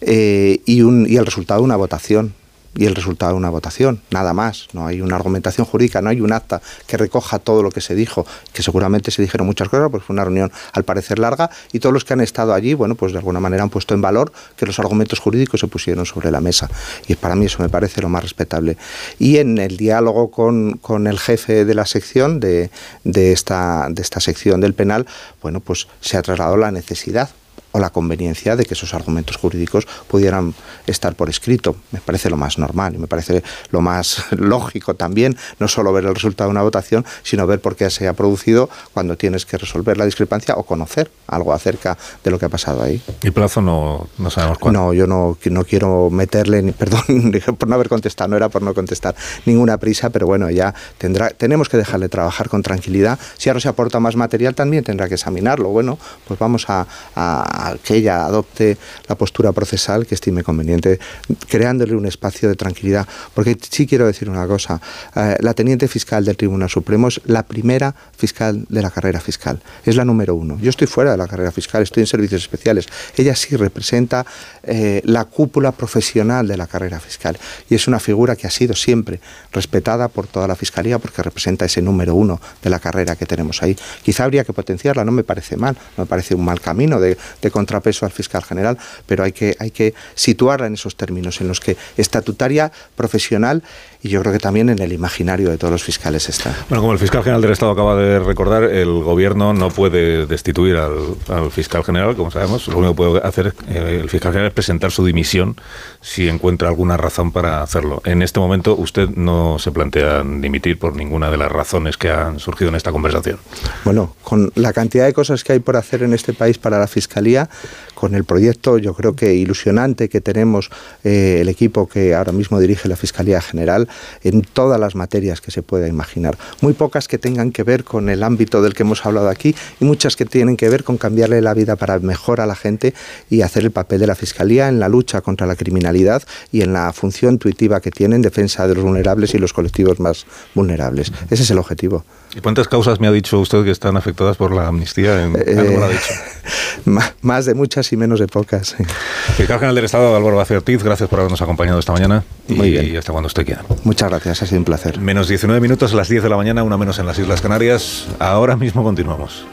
Eh, y, un, y el resultado de una votación y el resultado de una votación, nada más. No hay una argumentación jurídica, no hay un acta que recoja todo lo que se dijo, que seguramente se dijeron muchas cosas, porque fue una reunión al parecer larga, y todos los que han estado allí, bueno, pues de alguna manera han puesto en valor que los argumentos jurídicos se pusieron sobre la mesa. Y para mí eso me parece lo más respetable. Y en el diálogo con, con el jefe de la sección, de, de, esta, de esta sección del penal, bueno, pues se ha trasladado la necesidad o la conveniencia de que esos argumentos jurídicos pudieran estar por escrito. Me parece lo más normal y me parece lo más lógico también, no solo ver el resultado de una votación, sino ver por qué se ha producido cuando tienes que resolver la discrepancia o conocer algo acerca de lo que ha pasado ahí. ¿Y plazo no, no sabemos cuándo? No, yo no, no quiero meterle, ni, perdón por no haber contestado, no era por no contestar ninguna prisa, pero bueno, ya tendrá, tenemos que dejarle trabajar con tranquilidad. Si ahora se aporta más material, también tendrá que examinarlo. Bueno, pues vamos a, a que ella adopte la postura procesal que estime conveniente, creándole un espacio de tranquilidad. Porque sí quiero decir una cosa, eh, la teniente fiscal del Tribunal Supremo es la primera fiscal de la carrera fiscal, es la número uno. Yo estoy fuera de la carrera fiscal, estoy en servicios especiales. Ella sí representa eh, la cúpula profesional de la carrera fiscal y es una figura que ha sido siempre respetada por toda la fiscalía porque representa ese número uno de la carrera que tenemos ahí. Quizá habría que potenciarla, no me parece mal, no me parece un mal camino de, de contrapeso al fiscal general, pero hay que, hay que situarla en esos términos en los que estatutaria, profesional y yo creo que también en el imaginario de todos los fiscales está. Bueno, como el fiscal general del Estado acaba de recordar, el gobierno no puede destituir al, fiscal general, como sabemos. Lo único que puede hacer eh, el fiscal general es presentar su dimisión si encuentra alguna razón para hacerlo. En este momento usted no se plantea dimitir por ninguna de las razones que han surgido en esta conversación. Bueno, con la cantidad de cosas que hay por hacer en este país para la fiscalía, con el proyecto yo creo que ilusionante que tenemos eh, el equipo que ahora mismo dirige la Fiscalía General, en todas las materias que se pueda imaginar. Muy pocas que tengan que ver con el ámbito del que hemos hablado aquí y muchas que tienen que ver con cambiarle la vida para mejor a la gente y hacer el papel de la Fiscalía en la lucha contra la criminalidad y en la función intuitiva que tiene en defensa de los vulnerables y los colectivos más vulnerables. Ese es el objetivo. ¿Y cuántas causas me ha dicho usted que están afectadas por la amnistía? En, eh, lo ha dicho? más de muchas y menos de pocas. Fiscal General del Estado, Álvaro Ortiz, gracias por habernos acompañado esta mañana. Muy y, bien. y hasta cuando usted quiera. Muchas gracias, ha sido un placer. Menos 19 minutos a las 10 de la mañana, una menos en las Islas Canarias. Ahora mismo continuamos.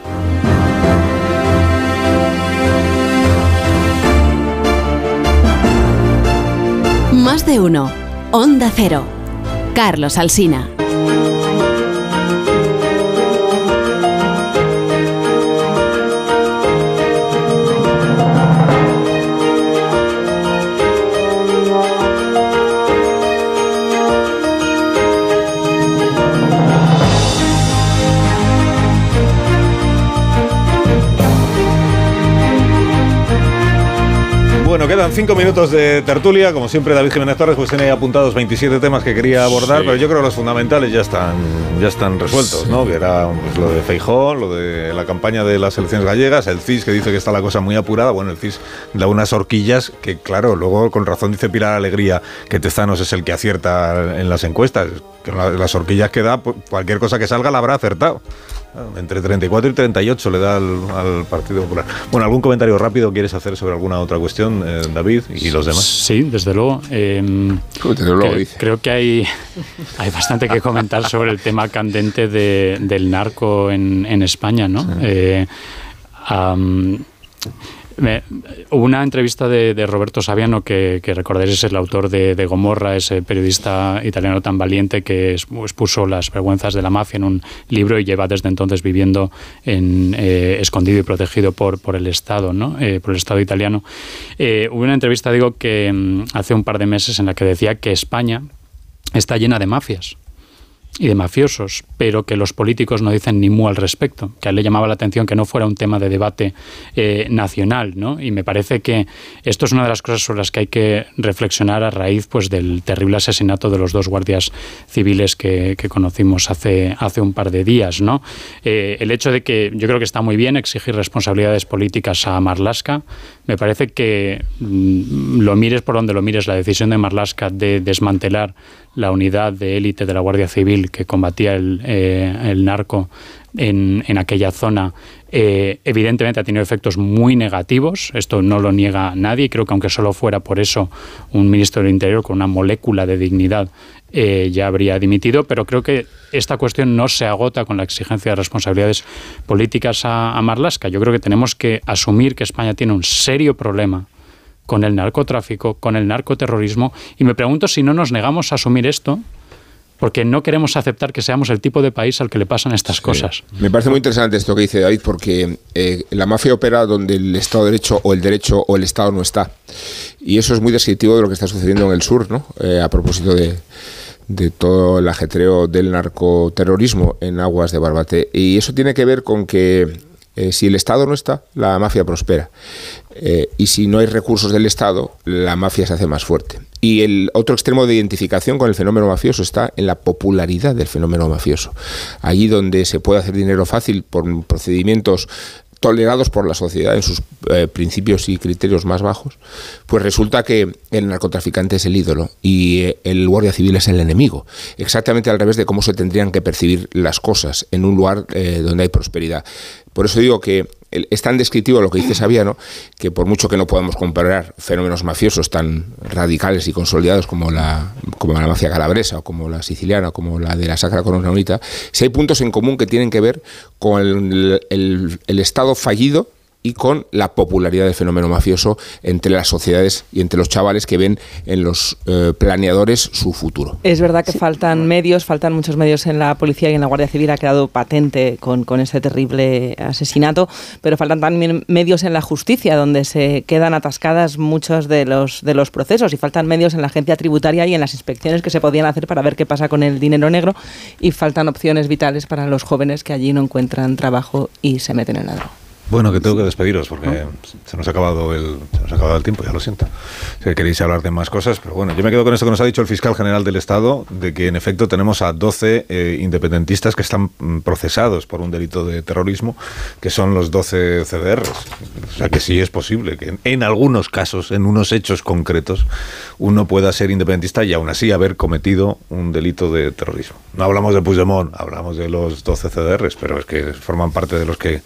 Más de uno. Onda Cero. Carlos Alsina. Quedan cinco minutos de tertulia. Como siempre, David Jiménez Torres pues tiene ahí apuntados 27 temas que quería abordar, Sí. pero yo creo que los fundamentales ya están, ya están resueltos, ¿no? Que era pues, lo de Feijó, lo de la campaña de las elecciones gallegas, el CIS que dice que está la cosa muy apurada. Bueno, el CIS da unas horquillas que, claro, luego con razón dice Pilar Alegría que Tezanos es el que acierta en las encuestas. Que la- las horquillas que da, pues, cualquier cosa que salga la habrá acertado. Entre 34 y 38 le da al, al Partido Popular. Bueno, ¿algún comentario rápido quieres hacer sobre alguna otra cuestión, eh, David, y los demás? Sí, desde luego. eh, desde luego, cre- dice. creo que hay, hay bastante que comentar sobre el tema candente de- del narco en, en España, ¿no? Eh, hubo una entrevista de, Roberto Saviano, que, que es el autor de, Gomorra, ese periodista italiano tan valiente que expuso las vergüenzas de la mafia en un libro y lleva desde entonces viviendo en, eh, escondido y protegido por, por el Estado, ¿no? Eh, por el Estado italiano. Eh, hubo una entrevista, digo, que mm, hace un par de meses en la que decía que España está llena de mafias y de mafiosos, pero que los políticos no dicen ni mu al respecto, que a él le llamaba la atención que no fuera un tema de debate eh, nacional, ¿no? Y me parece que esto es una de las cosas sobre las que hay que reflexionar a raíz pues, del terrible asesinato de los dos guardias civiles que, conocimos hace, hace un par de días, ¿no? Eh, el hecho de que yo creo que está muy bien exigir responsabilidades políticas a Marlaska, me parece que mm, lo mires por donde lo mires, la decisión de Marlaska de desmantelar la unidad de élite de la Guardia Civil que combatía el, eh, el narco en, en aquella zona, eh, evidentemente ha tenido efectos muy negativos. Esto no lo niega nadie. Creo que aunque solo fuera por eso un ministro del Interior con una molécula de dignidad eh, ya habría dimitido, pero creo que esta cuestión no se agota con la exigencia de responsabilidades políticas a, a Marlaska. Yo creo que tenemos que asumir que España tiene un serio problema con el narcotráfico, con el narcoterrorismo, y me pregunto si no nos negamos a asumir esto, porque no queremos aceptar que seamos el tipo de país al que le pasan estas cosas. Me parece muy interesante esto que dice David, porque eh, la mafia opera donde el Estado de Derecho o el derecho o el Estado no está. Y eso es muy descriptivo de lo que está sucediendo en el sur, ¿no? Eh, a propósito de, de todo el ajetreo del narcoterrorismo en aguas de Barbate. Y eso tiene que ver con que eh, si el Estado no está, la mafia prospera. Eh, y si no hay recursos del Estado, la mafia se hace más fuerte. Y el otro extremo de identificación con el fenómeno mafioso está en la popularidad del fenómeno mafioso. Allí donde se puede hacer dinero fácil por procedimientos tolerados por la sociedad en sus eh, principios y criterios más bajos, pues resulta que el narcotraficante es el ídolo y eh, el guardia civil es el enemigo. Exactamente al revés de cómo se tendrían que percibir las cosas en un lugar eh, donde hay prosperidad. Por eso digo que es tan descriptivo lo que dice Sabiano que por mucho que no podamos comparar fenómenos mafiosos tan radicales y consolidados como la, como la mafia calabresa o como la siciliana o como la de la Sacra Corona Unita, si hay puntos en común que tienen que ver con el, el, el Estado fallido y con la popularidad del fenómeno mafioso entre las sociedades y entre los chavales que ven en los eh, planeadores su futuro. Es verdad que faltan medios, faltan muchos medios en la policía y en la Guardia Civil, ha quedado patente con, con este terrible asesinato, pero faltan también medios en la justicia, donde se quedan atascadas muchos de los, de los procesos, y faltan medios en la agencia tributaria y en las inspecciones que se podían hacer para ver qué pasa con el dinero negro, y faltan opciones vitales para los jóvenes que allí no encuentran trabajo y se meten en la droga. Bueno, que tengo que despediros porque se nos ha acabado el se nos ha acabado el tiempo, ya lo siento. Si queréis hablar de más cosas, pero bueno, yo me quedo con esto que nos ha dicho el fiscal general del Estado, de que en efecto tenemos a 12 eh, independentistas que están mm, procesados por un delito de terrorismo, que son los 12 CDRs. O sea que sí es posible que en, en algunos casos, en unos hechos concretos, uno pueda ser independentista y aún así haber cometido un delito de terrorismo. No hablamos de Puigdemont, hablamos de los 12 CDRs, pero es que forman parte de los que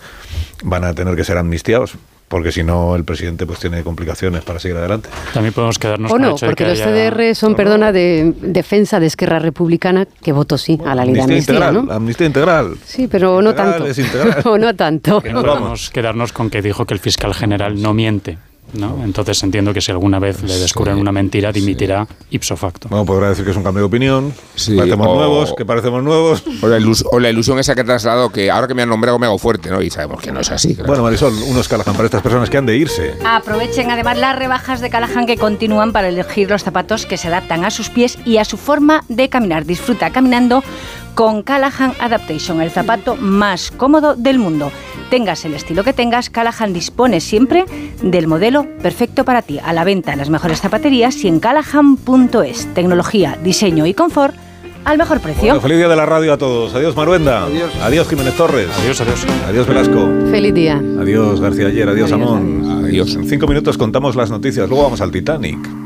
van a tener que ser amnistiados porque si no el presidente pues tiene complicaciones para seguir adelante. También podemos quedarnos o con no, el hecho porque de que los haya... CDR son, perdona, de defensa de Esquerra Republicana, que votó sí a la ley de Amnistía amnistía, integral, ¿no? amnistía integral. Sí, pero no tanto. es integral. o no tanto. Que no podemos quedarnos con que dijo que el fiscal general no miente. ¿No? Entonces entiendo que si alguna vez le descubren una mentira, dimitirá ipso facto. Bueno, podrá decir que es un cambio de opinión, Sí, parecemos o- nuevos, que parecemos nuevos. O la, ilus- o la ilusión esa que ha trasladado que ahora que me han nombrado me hago fuerte, ¿no? Y sabemos que no es así. claro. Bueno, Marisol, unos Callahan para estas personas que han de irse. Aprovechen además las rebajas de Callahan que continúan para elegir los zapatos que se adaptan a sus pies y a su forma de caminar. Disfruta caminando con Callahan Adaptation, el zapato más cómodo del mundo. Tengas el estilo que tengas, Callahan dispone siempre del modelo perfecto para ti. A la venta en las mejores zapaterías y en callahan.es. Tecnología, diseño y confort al mejor precio. Bueno, feliz día de la radio a todos. Adiós, Maruenda. Adiós. Jiménez Torres. Adiós, adiós. Adiós, Velasco. Feliz día. Adiós, García Ayer. Adiós, Amón. Adiós. En cinco minutos contamos las noticias. Luego vamos al Titanic.